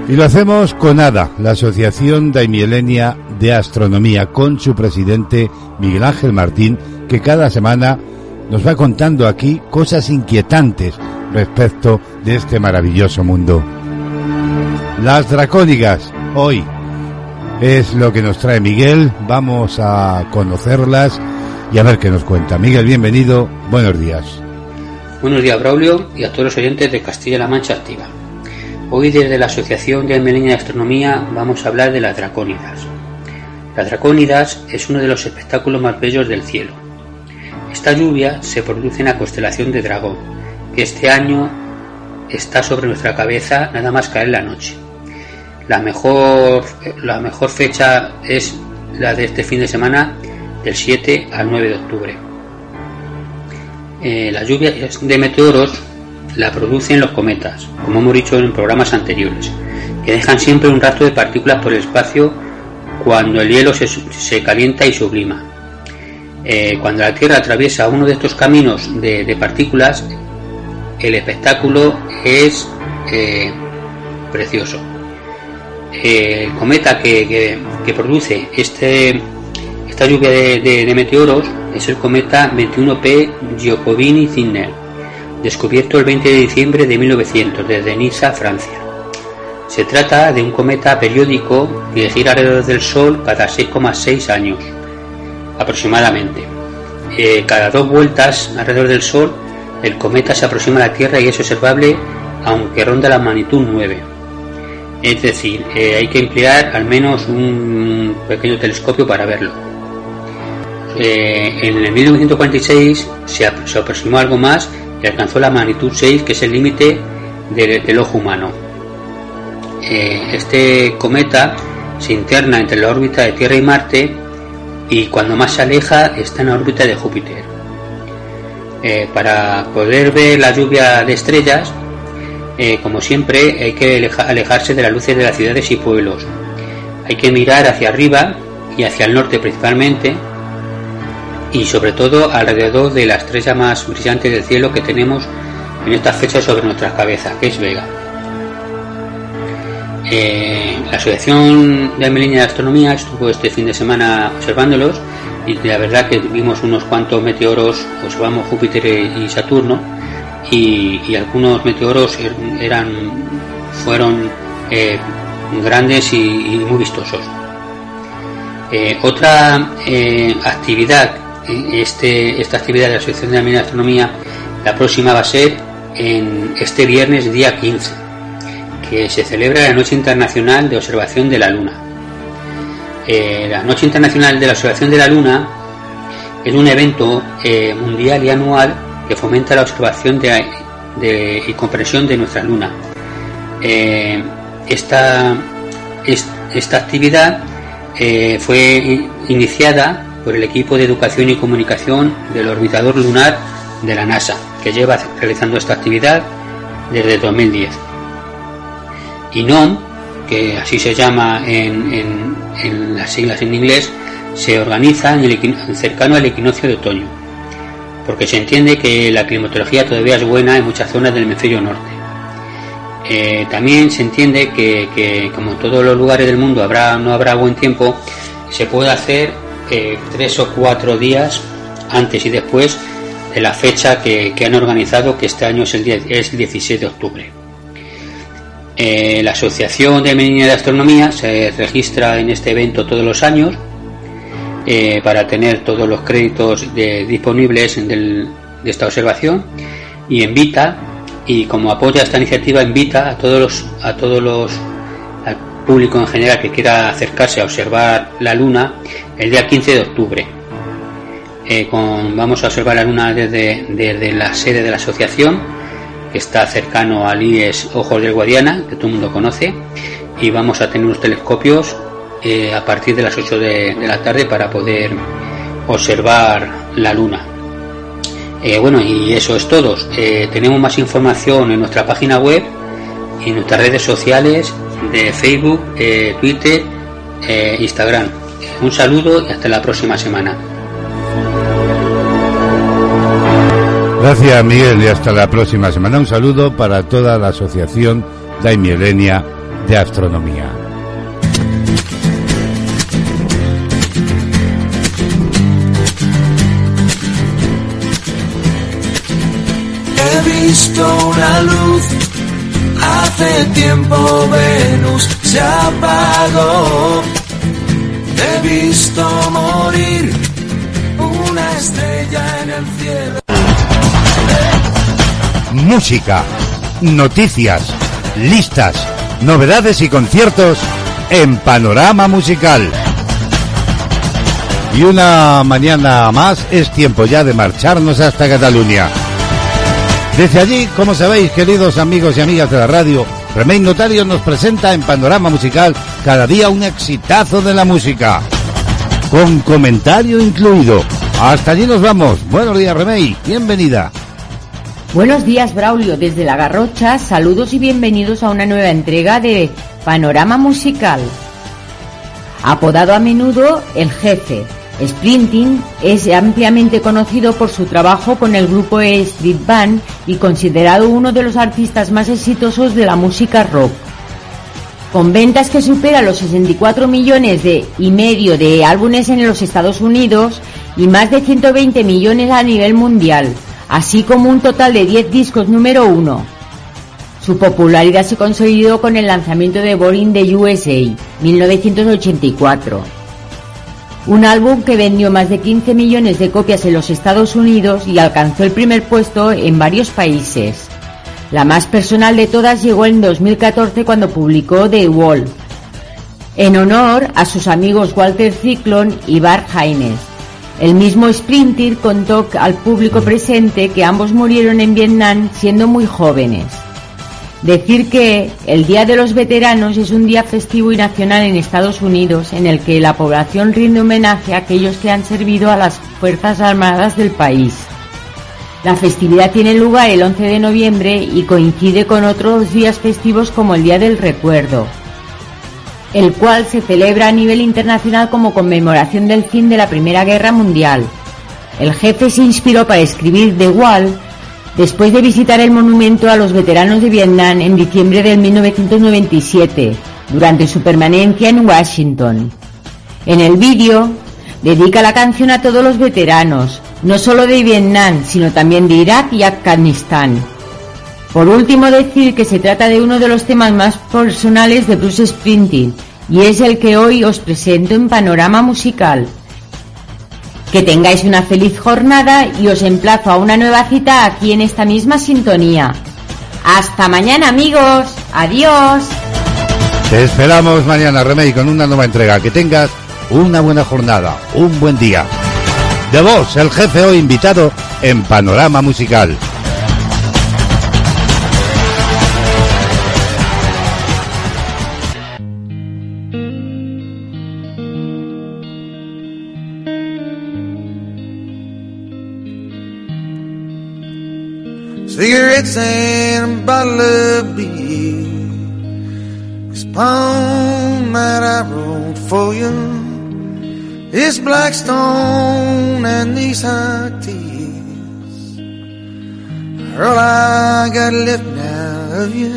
A: Y lo hacemos con ADA, la Asociación Daimielenia de Astronomía, con su presidente Miguel Ángel Martín, que cada semana nos va contando aquí cosas inquietantes respecto de este maravilloso mundo. Las dracónigas, hoy, es lo que nos trae Miguel. Vamos a conocerlas y a ver qué nos cuenta. Miguel, bienvenido. Buenos días.
M: Buenos días, Braulio, y a todos los oyentes de Castilla-La Mancha Activa. Hoy, desde la Asociación de Almeleña de Astronomía, vamos a hablar de las dracónidas. Las dracónidas es uno de los espectáculos más bellos del cielo. Esta lluvia se produce en la constelación de Dragón, que este año está sobre nuestra cabeza nada más caer la noche. La mejor, la mejor fecha es la de este fin de semana, del 7 al 9 de octubre. Eh, la lluvia de meteoros la producen los cometas, como hemos dicho en programas anteriores, que dejan siempre un rastro de partículas por el espacio cuando el hielo se, se calienta y sublima. Eh, cuando la Tierra atraviesa uno de estos caminos de, de partículas, el espectáculo es eh, precioso. Eh, cometa que, produce este, esta lluvia de, meteoros es el cometa 21P Giacobini-Zinner, descubierto el 20 de diciembre de 1900 desde Niza, Francia. Se trata de un cometa periódico que gira alrededor del Sol cada 6,6 años aproximadamente. Eh, cada dos vueltas alrededor del Sol, el cometa se aproxima a la Tierra y es observable aunque ronda la magnitud 9. Es decir, eh, hay que emplear al menos un pequeño telescopio para verlo. Eh, en el 1946 se, aproximó algo más y alcanzó la magnitud 6, que es el límite del, ojo humano. Eh, este cometa se interna entre la órbita de Tierra y Marte y cuando más se aleja está en la órbita de Júpiter. Para poder ver la lluvia de estrellas, eh, como siempre, hay que alejarse de las luces de las ciudades y pueblos. Hay que mirar hacia arriba y hacia el norte principalmente, y sobre todo alrededor de la estrella más brillante del cielo que tenemos en estas fechas sobre nuestras cabezas, que es Vega. Eh, la Asociación de Almeleña de Astronomía estuvo este fin de semana observándolos y la verdad que vimos unos cuantos meteoros, observamos Júpiter y Saturno y, algunos meteoros er, eran fueron eh, grandes y, muy vistosos. Eh, otra eh, actividad, este, esta actividad de la Asociación de Almeleña de Astronomía, la próxima va a ser en este viernes día 15 que se celebra la Noche Internacional de Observación de la Luna. La Noche Internacional de la Observación de la Luna es un evento mundial y anual que fomenta la observación de, y comprensión de nuestra Luna. Eh, esta, es, esta actividad fue iniciada por el equipo de educación y comunicación del orbitador lunar de la NASA, que lleva realizando esta actividad desde 2010. INOM, que así se llama en, en, en, las siglas en inglés, se organiza en el, cercano al equinoccio de otoño, porque se entiende que la climatología todavía es buena en muchas zonas del hemisferio norte. Eh, también se entiende que, como en todos los lugares del mundo habrá, no habrá buen tiempo, se puede hacer eh, tres o cuatro días antes y después de la fecha que, han organizado, que este año es el, es el 16 de octubre. Eh, la Asociación de Medina de Astronomía se registra en este evento todos los años eh, para tener todos los créditos disponibles de esta observación y invita y como apoya esta iniciativa invita a todos los a todos los al público en general que quiera acercarse a observar la luna el día 15 de octubre. Eh, vamos a observar la luna desde, desde la sede de la asociación que está cercano al IES Ojos del Guadiana que todo el mundo conoce y vamos a tener unos telescopios eh, a partir de las 8 de, la tarde para poder observar la luna. Eh, bueno, y eso es todo. Eh, tenemos más información en nuestra página web en nuestras redes sociales de Facebook, Twitter, Instagram. Un saludo y hasta la próxima semana.
A: Gracias Miguel y hasta la próxima semana. Un saludo para toda la Asociación Daimilenia de Astronomía.
J: Visto una luz. Hace tiempo Venus se apagó. He visto morir una estrella en el cielo.
A: Música, noticias, listas, novedades y conciertos en Panorama Musical. Y una mañana más es tiempo ya de marcharnos hasta Cataluña. Desde allí, como sabéis, queridos amigos y amigas de la radio, Remey Notario nos presenta en Panorama Musical cada día un exitazo de la música, con comentario incluido. Hasta allí nos vamos. Buenos días, Remey. Bienvenida.
N: Buenos días, Braulio. Desde La Garrocha, saludos y bienvenidos a una nueva entrega de Panorama Musical. Apodado a menudo El Jefe, Sprinting es ampliamente conocido por su trabajo con el grupo Street Band y considerado uno de los artistas más exitosos de la música rock. Con ventas que superan los 64 millones de, y medio de álbumes en los Estados Unidos y más de 120 millones a nivel mundial, así como un total de 10 discos número uno. Su popularidad se consolidó con el lanzamiento de Boring the USA, 1984 un álbum que vendió más de 15 millones de copias en los Estados Unidos y alcanzó el primer puesto en varios países. La más personal de todas llegó en 2014 cuando publicó The Wall, en honor a sus amigos Walter Cyclone y Bart Haines. El mismo Sprinter contó al público presente que ambos murieron en Vietnam siendo muy jóvenes. Decir que el Día de los Veteranos es un día festivo y nacional en Estados Unidos en el que la población rinde homenaje a aquellos que han servido a las Fuerzas Armadas del país. La festividad tiene lugar el 11 de noviembre y coincide con otros días festivos como el Día del Recuerdo, el cual se celebra a nivel internacional como conmemoración del fin de la Primera Guerra Mundial. El jefe se inspiró para escribir The Wall después de visitar el monumento a los veteranos de Vietnam en diciembre de 1997, durante su permanencia en Washington. En el vídeo, dedica la canción a todos los veteranos, no solo de Vietnam, sino también de Irak y Afganistán. Por último, decir que se trata de uno de los temas más personales de Bruce Springsteen, y es el que hoy os presento en Panorama Musical. Que tengáis una feliz jornada y os emplazo a una nueva cita aquí en esta misma sintonía. Hasta mañana amigos. Adiós.
A: Te esperamos mañana, Remey, con una nueva entrega. Que tengas una buena jornada, un buen día. De vos, el jefe hoy invitado en Panorama Musical.
O: Cigarettes and a bottle of beer. This poem that I wrote for you. This Blackstone and these hot tears are all I got left now of you.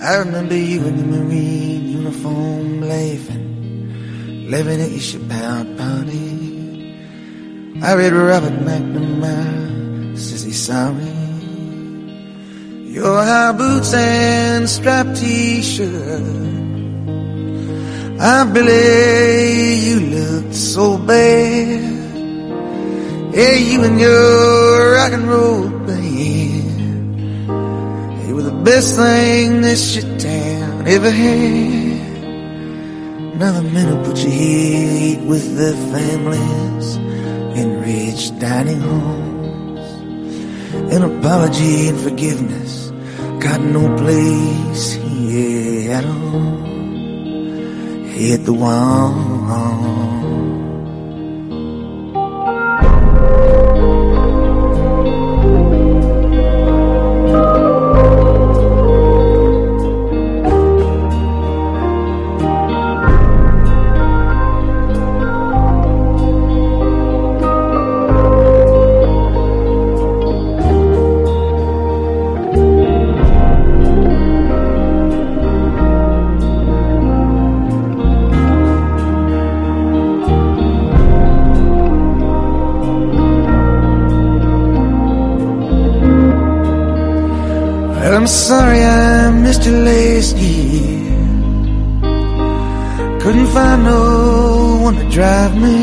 O: I remember you in the marine uniform laughing living at your pound party. Eh? I read Robert McNamara, he's sorry. Your high boots and striped t-shirt. Ah, Billy, you look so bad. Yeah, you and your rock and roll band. You were the best thing this shit town ever had. Another who put you here eat with their families in rich dining halls. An apology and forgiveness got no place here at all. Hit the wall. I'm sorry I missed you last year. Couldn't find no one to drive me.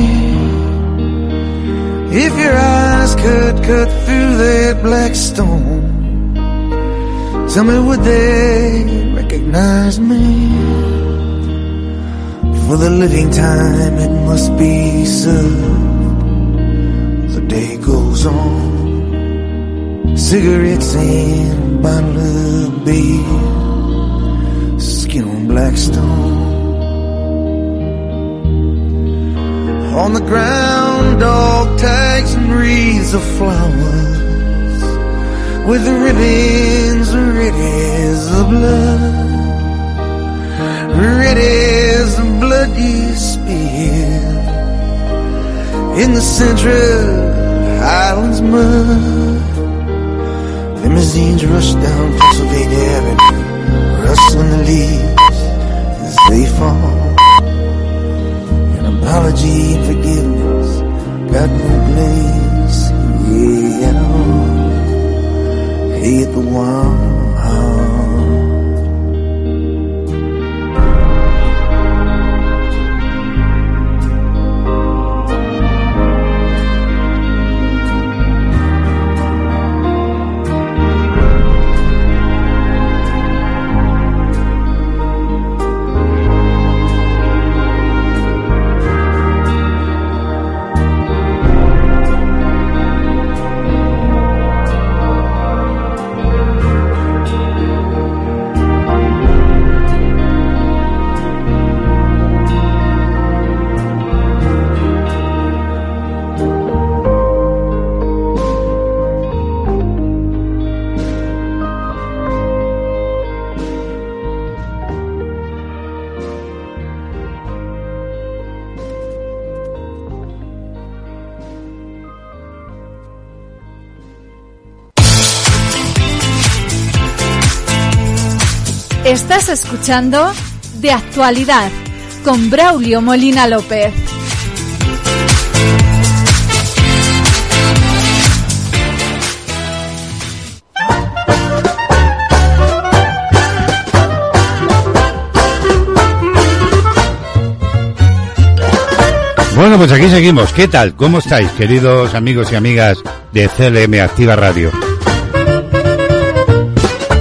O: If your eyes could cut through that black stone, tell me would they recognize me? For the living time it must be served. The day goes on. Cigarettes and Bottle of beer, Skin on black stone. On the ground, dog tags and wreaths of flowers with ribbons, ribbons of blood, red as the blood you spill in the center of Highlands mud. Limousines rush down Pennsylvania Avenue, rustling the leaves as they fall. An apology and forgiveness got no place, yeah, at all. Hit the wall.
H: Estás escuchando De Actualidad con Braulio Molina López.
A: Bueno, pues aquí seguimos. ¿Qué tal? ¿Cómo estáis, queridos amigos y amigas de CLM Activa Radio?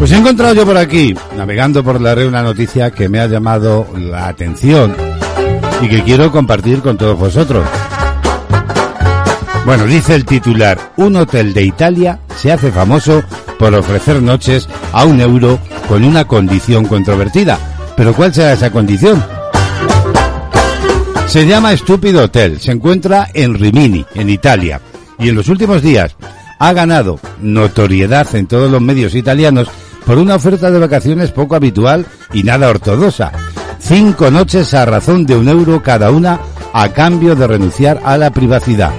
A: Pues he encontrado yo por aquí, navegando por la red, una noticia que me ha llamado la atención y que quiero compartir con todos vosotros. Bueno, dice el titular, un hotel de Italia se hace famoso por ofrecer noches a un euro con una condición controvertida. ¿Pero cuál será esa condición? Se llama Estúpido Hotel, se encuentra en Rimini, en Italia, y en los últimos días ha ganado notoriedad en todos los medios italianos por una oferta de vacaciones poco habitual y nada ortodoxa. Cinco noches a razón de un euro cada una a cambio de renunciar a la privacidad.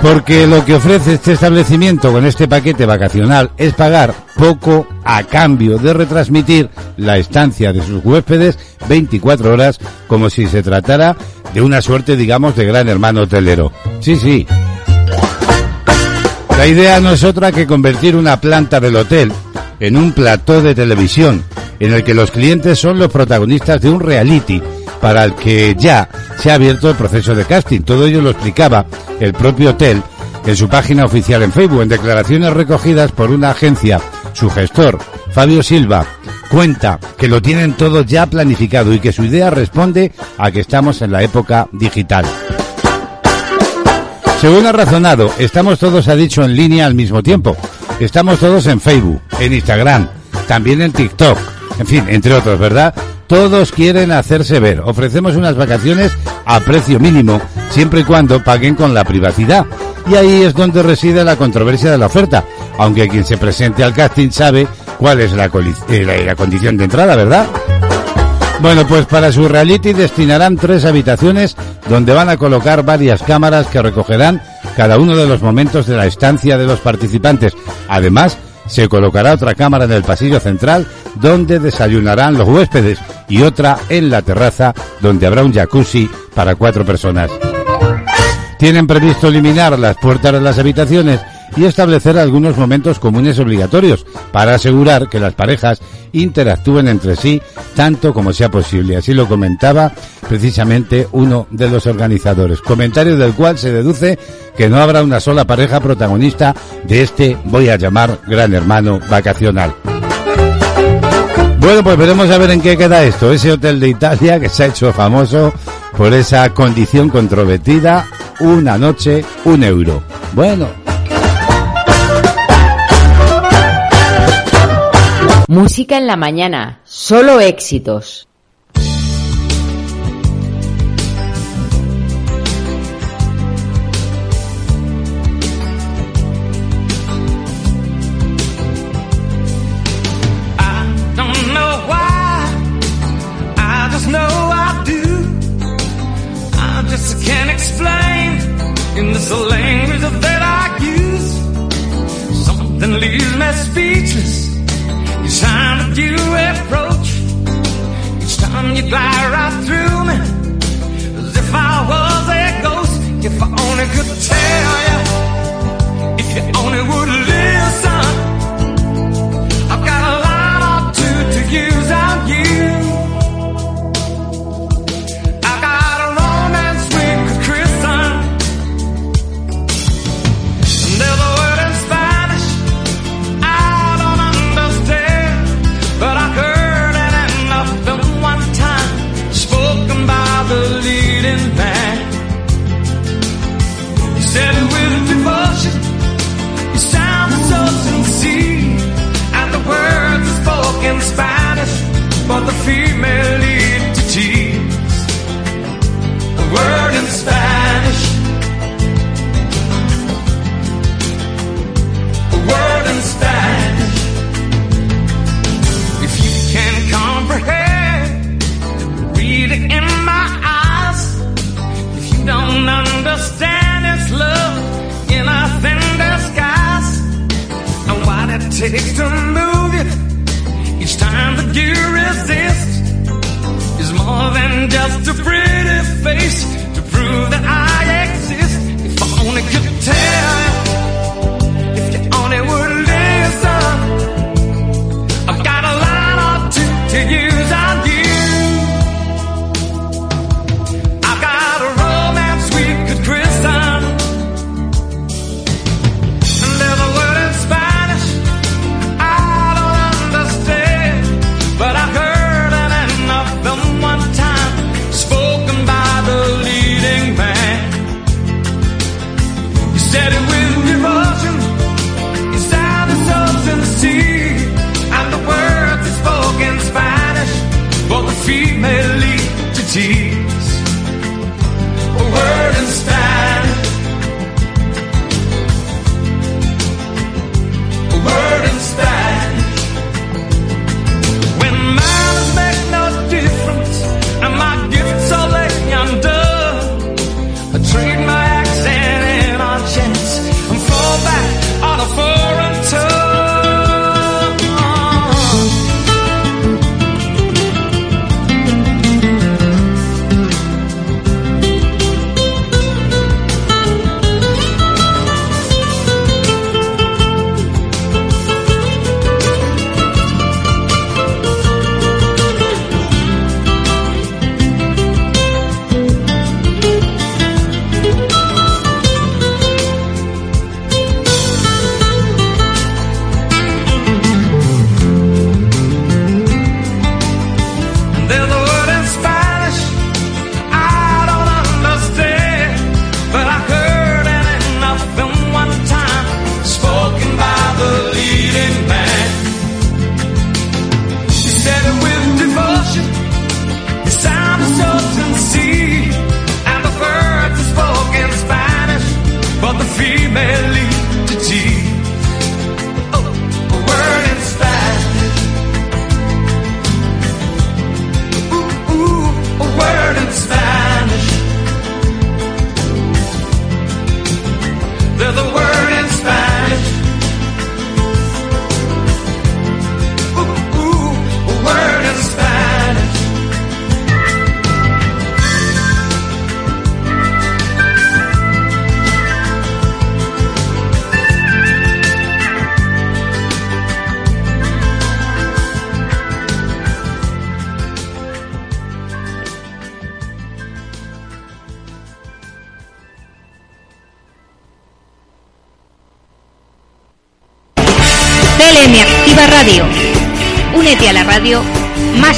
A: Porque lo que ofrece este establecimiento con este paquete vacacional es pagar poco a cambio de retransmitir la estancia de sus huéspedes 24 horas como si se tratara de una suerte, digamos, de gran hermano hotelero. Sí, sí. La idea no es otra que convertir una planta del hotel en un plató de televisión en el que los clientes son los protagonistas de un reality para el que ya se ha abierto el proceso de casting. Todo ello lo explicaba el propio hotel en su página oficial en Facebook, en declaraciones recogidas por una agencia. Su gestor, Fabio Silva, cuenta que lo tienen todo ya planificado y que su idea responde a que estamos en la época digital. Según ha razonado, estamos todos, ha dicho, en línea al mismo tiempo. Estamos todos en Facebook, en Instagram, también en TikTok, en fin, entre otros, ¿verdad? Todos quieren hacerse ver. Ofrecemos unas vacaciones a precio mínimo, siempre y cuando paguen con la privacidad. Y ahí es donde reside la controversia de la oferta, aunque quien se presente al casting sabe cuál es la, eh, la, condición de entrada, ¿verdad? Bueno, pues para su reality destinarán tres habitaciones donde van a colocar varias cámaras que recogerán cada uno de los momentos de la estancia de los participantes. Además, se colocará otra cámara en el pasillo central donde desayunarán los huéspedes y otra en la terraza donde habrá un jacuzzi para cuatro personas. Tienen previsto eliminar las puertas de las habitaciones y establecer algunos momentos comunes obligatorios para asegurar que las parejas interactúen entre sí tanto como sea posible. Así lo comentaba precisamente uno de los organizadores. Comentario del cual se deduce que no habrá una sola pareja protagonista de este, voy a llamar, gran hermano vacacional. Bueno, pues veremos a ver en qué queda esto. Ese hotel de Italia que se ha hecho famoso por esa condición controvertida, una noche, un euro. Bueno,
N: Música en la mañana, solo éxitos.
J: You glide right through me, as if I was a ghost. If I only could tell you,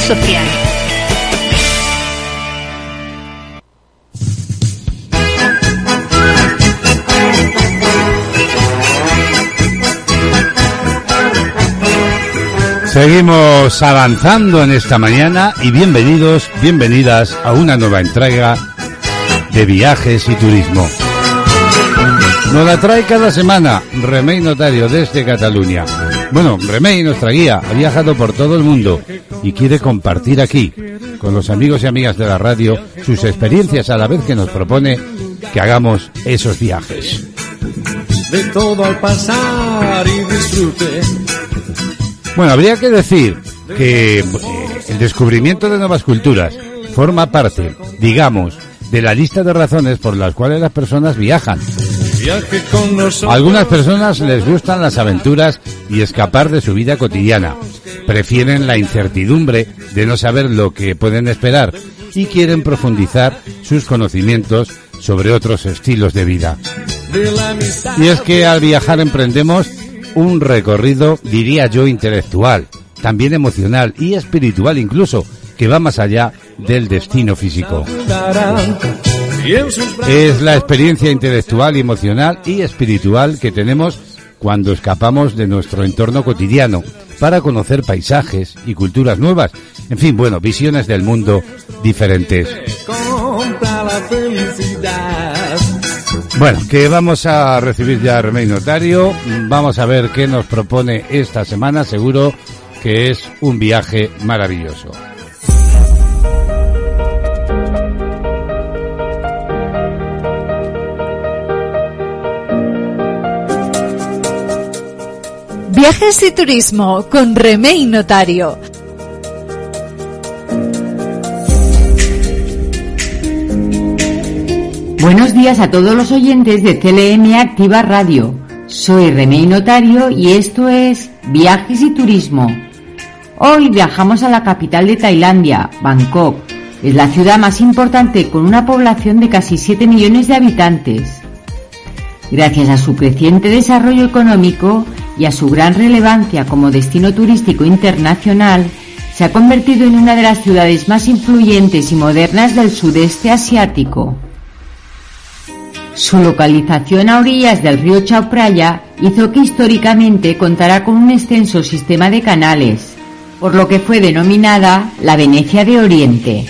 P: social.
A: Seguimos avanzando en esta mañana y bienvenidos, bienvenidas a una nueva entrega de viajes y turismo. Nos la trae cada semana Remey Notario desde Cataluña. Bueno, Remey, nuestra guía, ha viajado por todo el mundo y quiere compartir aquí, con los amigos y amigas de la radio, sus experiencias a la vez que nos propone que hagamos esos viajes.
J: De todo al pasar y disfrute.
A: Bueno, habría que decir que eh, el descubrimiento de nuevas culturas forma parte, digamos, de la lista de razones por las cuales las personas viajan. A algunas personas les gustan las aventuras y escapar de su vida cotidiana. Prefieren la incertidumbre de no saber lo que pueden esperar y quieren profundizar sus conocimientos sobre otros estilos de vida. Y es que al viajar emprendemos un recorrido, diría yo, intelectual, también emocional y espiritual incluso, que va más allá del destino físico. Es la experiencia intelectual, emocional y espiritual que tenemos cuando escapamos de nuestro entorno cotidiano para conocer paisajes y culturas nuevas. En fin, bueno, visiones del mundo diferentes. Bueno, que vamos a recibir ya a Remey Notario. Vamos a ver qué nos propone esta semana. Seguro que es un viaje maravilloso.
H: Viajes y turismo con Remey Notario.
N: Buenos días a todos los oyentes de CLM Activa Radio. Soy Remey Notario y esto es Viajes y Turismo. Hoy viajamos a la capital de Tailandia, Bangkok. Es la ciudad más importante con una población de casi 7 millones de habitantes. Gracias a su creciente desarrollo económico y a su gran relevancia como destino turístico internacional, se ha convertido en una de las ciudades más influyentes y modernas del sudeste asiático. Su localización a orillas del río Chao Phraya hizo que históricamente contara con un extenso sistema de canales, por lo que fue denominada la Venecia de Oriente.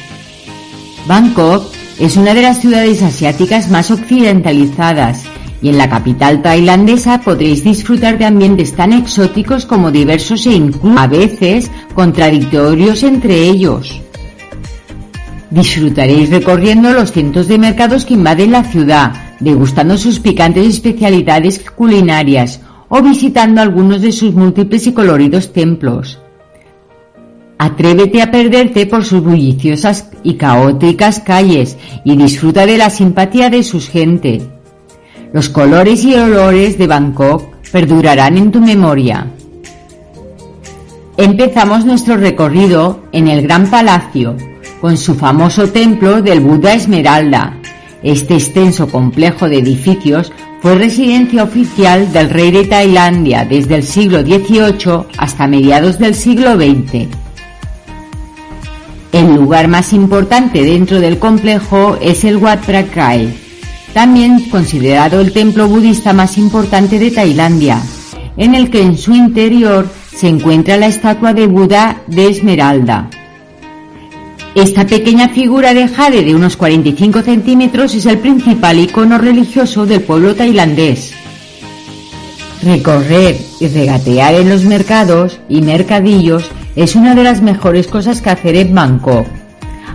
N: Bangkok es una de las ciudades asiáticas más occidentalizadas y en la capital tailandesa podréis disfrutar de ambientes tan exóticos como diversos e incluso a veces contradictorios entre ellos. Disfrutaréis recorriendo los cientos de mercados que invaden la ciudad, degustando sus picantes especialidades culinarias o visitando algunos de sus múltiples y coloridos templos. Atrévete a perderte por sus bulliciosas y caóticas calles y disfruta de la simpatía de sus gente. Los colores y olores de Bangkok perdurarán en tu memoria. Empezamos nuestro recorrido en el Gran Palacio, con su famoso templo del Buda Esmeralda. Este extenso complejo de edificios fue residencia oficial del rey de Tailandia desde el siglo XVIII hasta mediados del siglo XX. El lugar más importante dentro del complejo es el Wat Phra Krae, también considerado el templo budista más importante de Tailandia, en el que en su interior se encuentra la estatua de Buda de Esmeralda. Esta pequeña figura de jade de unos 45 centímetros es el principal icono religioso del pueblo tailandés. Recorrer y regatear en los mercados y mercadillos es una de las mejores cosas que hacer en Bangkok.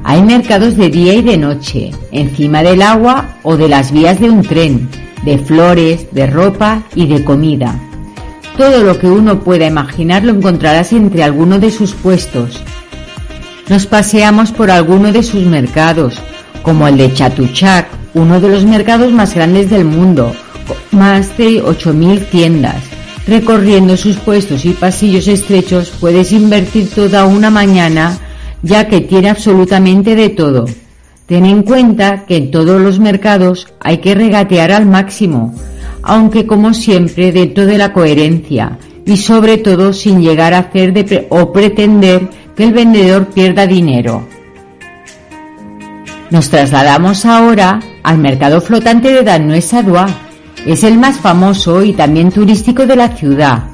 N: Hay mercados de día y de noche, encima del agua o de las vías de un tren, de flores, de ropa y de comida. Todo lo que uno pueda imaginar lo encontrarás entre alguno de sus puestos. Nos paseamos por alguno de sus mercados, como el de Chatuchak, uno de los mercados más grandes del mundo, con más de 8.000 tiendas. Recorriendo sus puestos y pasillos estrechos puedes invertir toda una mañana ya que tiene absolutamente de todo. Ten en cuenta que en todos los mercados hay que regatear al máximo, aunque como siempre dentro de la coherencia, y sobre todo sin llegar a hacer de o pretender que el vendedor pierda dinero. Nos trasladamos ahora al mercado flotante de Danoues-Sadois. Es el más famoso y también turístico de la ciudad.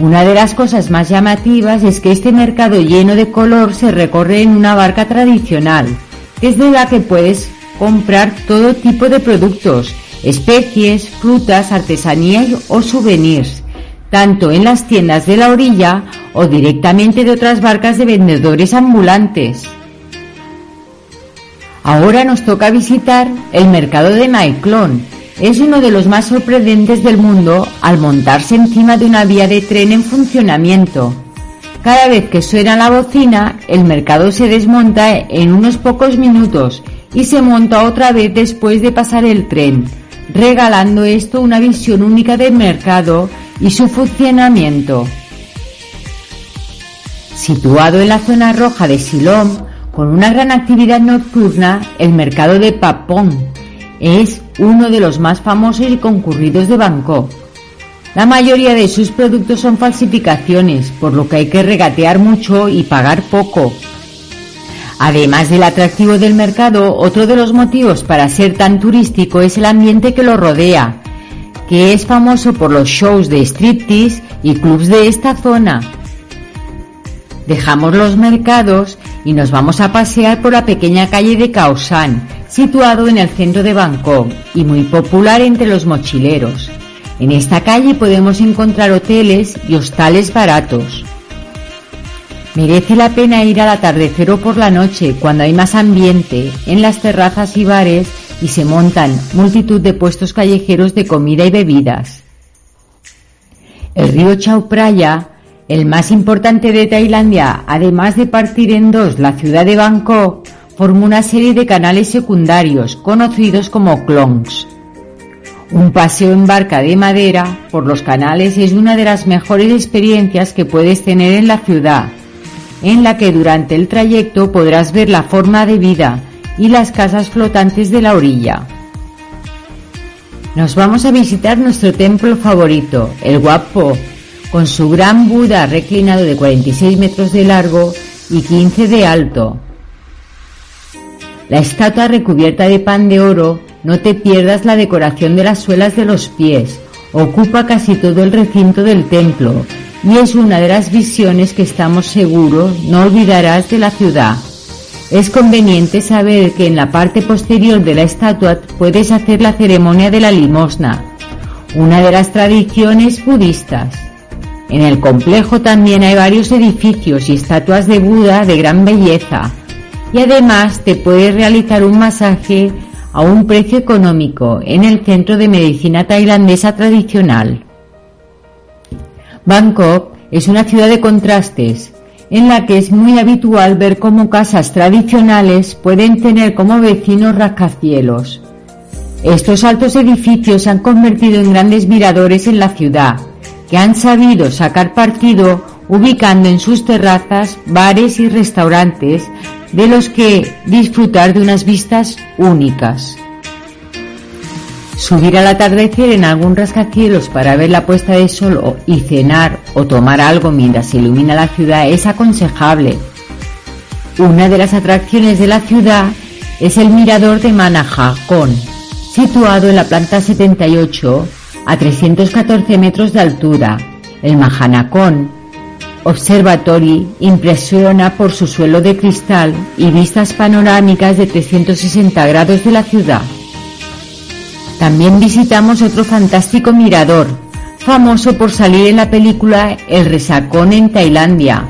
N: Una de las cosas más llamativas es que este mercado lleno de color se recorre en una barca tradicional, desde la que puedes comprar todo tipo de productos, especies, frutas, artesanías o souvenirs, tanto en las tiendas de la orilla o directamente de otras barcas de vendedores ambulantes. Ahora nos toca visitar el mercado de Maiclón. Es uno de los más sorprendentes del mundo al montarse encima de una vía de tren en funcionamiento. Cada vez que suena la bocina, el mercado se desmonta en unos pocos minutos y se monta otra vez después de pasar el tren, regalando esto una visión única del mercado y su funcionamiento. Situado en la zona roja de Silom, con una gran actividad nocturna, el mercado de Papón es uno de los más famosos y concurridos de Bangkok. La mayoría de sus productos son falsificaciones, por lo que hay que regatear mucho y pagar poco. Además del atractivo del mercado, otro de los motivos para ser tan turístico es el ambiente que lo rodea, que es famoso por los shows de striptease y clubs de esta zona. Dejamos los mercados y nos vamos a pasear por la pequeña calle de San, situado en el centro de Bangkok y muy popular entre los mochileros. En esta calle podemos encontrar hoteles y hostales baratos. Merece la pena ir al atardecer o por la noche cuando hay más ambiente en las terrazas y bares y se montan multitud de puestos callejeros de comida y bebidas. El río Chao Phraya el más importante de Tailandia, además de partir en dos la ciudad de Bangkok, forma una serie de canales secundarios conocidos como clongs. Un paseo en barca de madera por los canales es una de las mejores experiencias que puedes tener en la ciudad, en la que durante el trayecto podrás ver la forma de vida y las casas flotantes de la orilla. Nos vamos a visitar nuestro templo favorito, el Guapo, con su gran Buda reclinado de 46 metros de largo y 15 de alto. La estatua recubierta de pan de oro, no te pierdas la decoración de las suelas de los pies, ocupa casi todo el recinto del templo y es una de las visiones que estamos seguros no olvidarás de la ciudad. Es conveniente saber que en la parte posterior de la estatua puedes hacer la ceremonia de la limosna, una de las tradiciones budistas. En el complejo también hay varios edificios y estatuas de Buda de gran belleza. Y además te puedes realizar un masaje a un precio económico en el centro de medicina tailandesa tradicional. Bangkok es una ciudad de contrastes, en la que es muy habitual ver cómo casas tradicionales pueden tener como vecinos rascacielos. Estos altos edificios se han convertido en grandes miradores en la ciudad, que han sabido sacar partido ubicando en sus terrazas bares y restaurantes de los que disfrutar de unas vistas únicas. Subir al atardecer en algún rascacielos para ver la puesta de sol y cenar o tomar algo mientras se ilumina la ciudad es aconsejable. Una de las atracciones de la ciudad es el mirador de Manajacón, situado en la planta 78 a 314 metros de altura. El Mahanacón Observatory impresiona por su suelo de cristal y vistas panorámicas de 360 grados de la ciudad. También visitamos otro fantástico mirador, famoso por salir en la película El Resacón en Tailandia.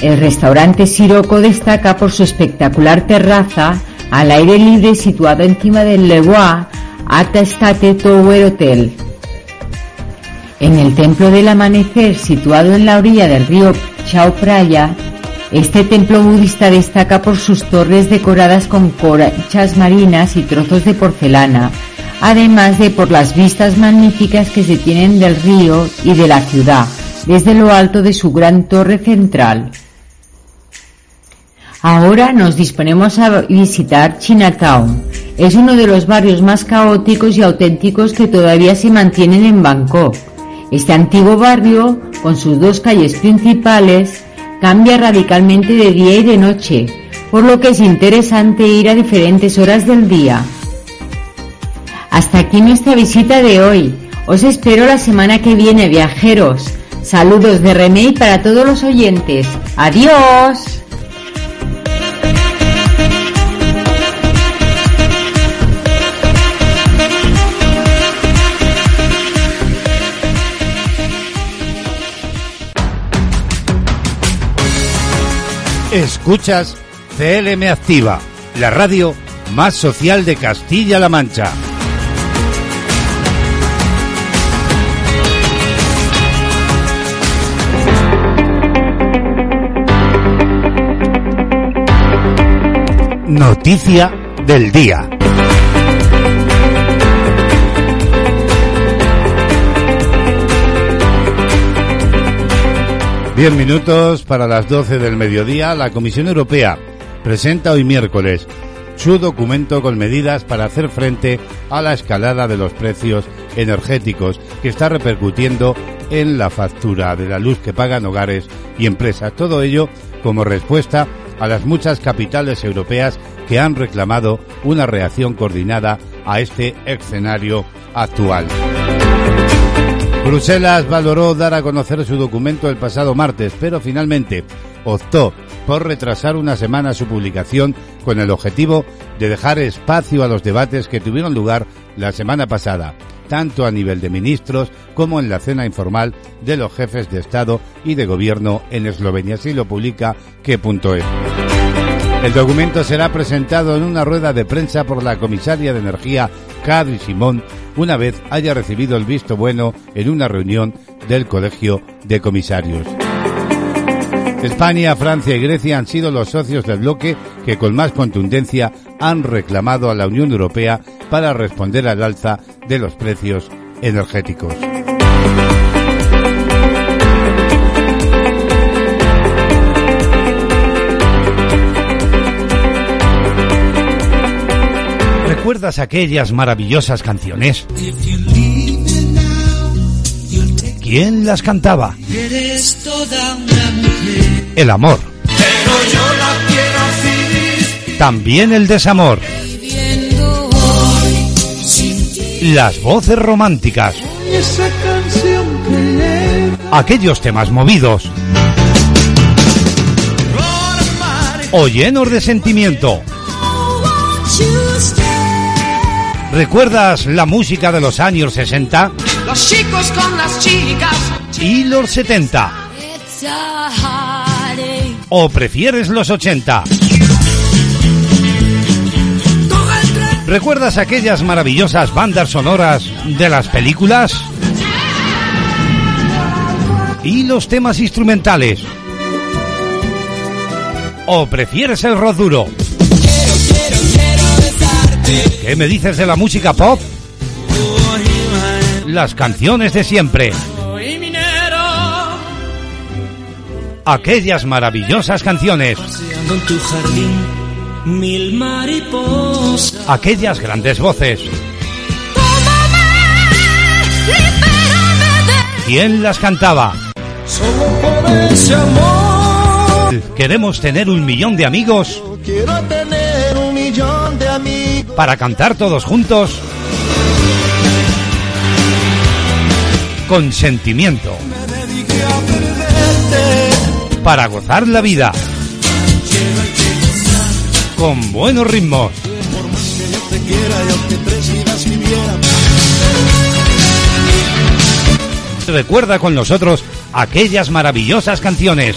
N: El restaurante Sirocco destaca por su espectacular terraza al aire libre situado encima del Lewa Ata State Tower Hotel. En el Templo del Amanecer, situado en la orilla del río Chao Phraya, este templo budista destaca por sus torres decoradas con corachas marinas y trozos de porcelana, además de por las vistas magníficas que se tienen del río y de la ciudad, desde lo alto de su gran torre central. Ahora nos disponemos a visitar Chinatown. Es uno de los barrios más caóticos y auténticos que todavía se mantienen en Bangkok Este antiguo barrio, con sus dos calles principales, cambia radicalmente de día y de noche, por lo que es interesante ir a diferentes horas del día. Hasta aquí nuestra visita de hoy. Os espero la semana que viene, viajeros. Saludos de Remey para todos los oyentes. Adiós.
A: Escuchas CLM Activa, la radio más social de Castilla-La Mancha. Noticia del día. Diez minutos para las doce del mediodía. La Comisión Europea presenta hoy miércoles su documento con medidas para hacer frente a la escalada de los precios energéticos que está repercutiendo en la factura de la luz que pagan hogares y empresas. Todo ello como respuesta a las muchas capitales europeas que han reclamado una reacción coordinada a este escenario actual. Bruselas valoró dar a conocer su documento el pasado martes, pero finalmente optó por retrasar una semana su publicación con el objetivo de dejar espacio a los debates que tuvieron lugar la semana pasada, tanto a nivel de ministros como en la cena informal de los jefes de Estado y de Gobierno en Eslovenia. Así lo publica que.es. El documento será presentado en una rueda de prensa por la comisaria de Energía, Cadri Simón, una vez haya recibido el visto bueno en una reunión del Colegio de Comisarios. España, Francia y Grecia han sido los socios del bloque que con más contundencia han reclamado a la Unión Europea para responder al alza de los precios energéticos. ¿Recuerdas aquellas maravillosas canciones? ¿Quién las cantaba? El amor. También el desamor. Las voces románticas. Aquellos temas movidos. O llenos de sentimiento. ¿Recuerdas la música de los años 60
J: Los chicos con las chicas.
A: y los 70?
J: It's a heartache.
A: ¿O prefieres los 80? ¿Recuerdas aquellas maravillosas bandas sonoras de las películas? ¿Y los temas instrumentales? ¿O prefieres el rock duro? ¿Qué me dices de la música pop? Las canciones de siempre. Aquellas maravillosas canciones. Aquellas grandes voces. ¿Quién las cantaba?
J: Solo por ese amor.
A: Queremos tener un millón de amigos
J: Quiero tener
A: para cantar todos juntos con sentimiento, para gozar la vida con buenos ritmos. Recuerda con nosotros aquellas maravillosas canciones.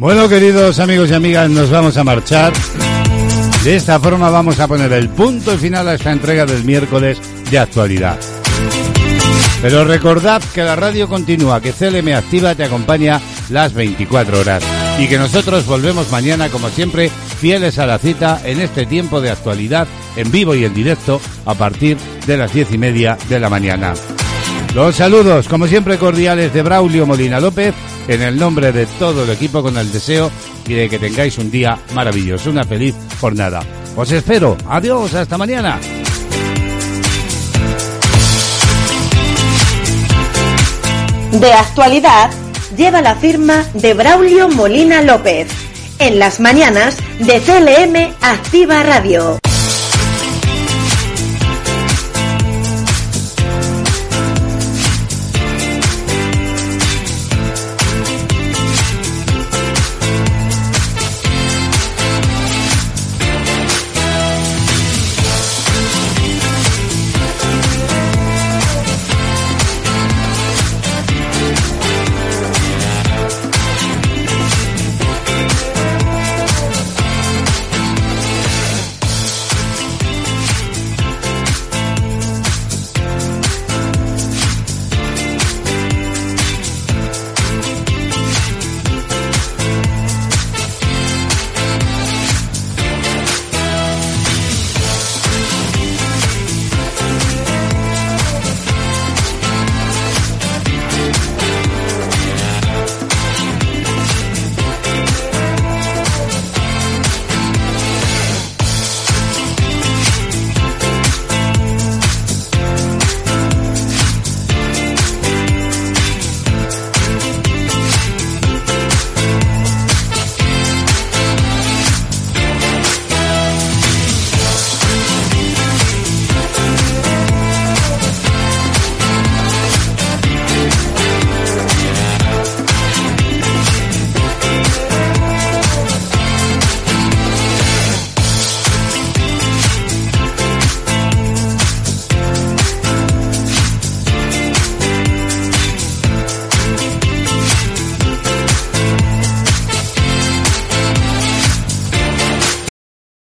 A: Bueno, queridos amigos y amigas, nos vamos a marchar. De esta forma vamos a poner el punto final a esta entrega del miércoles de actualidad. Pero recordad que la radio continúa, que CLM Activa te acompaña las 24 horas y que nosotros volvemos mañana, como siempre, fieles a la cita en este tiempo de actualidad en vivo y en directo a partir de las diez y media de la mañana. Los saludos, como siempre, cordiales de Braulio Molina López en el nombre de todo el equipo con el deseo y de que tengáis un día maravilloso, una feliz jornada. Os espero. Adiós, hasta mañana.
Q: De actualidad lleva la firma de Braulio Molina López en las mañanas de CLM Activa Radio.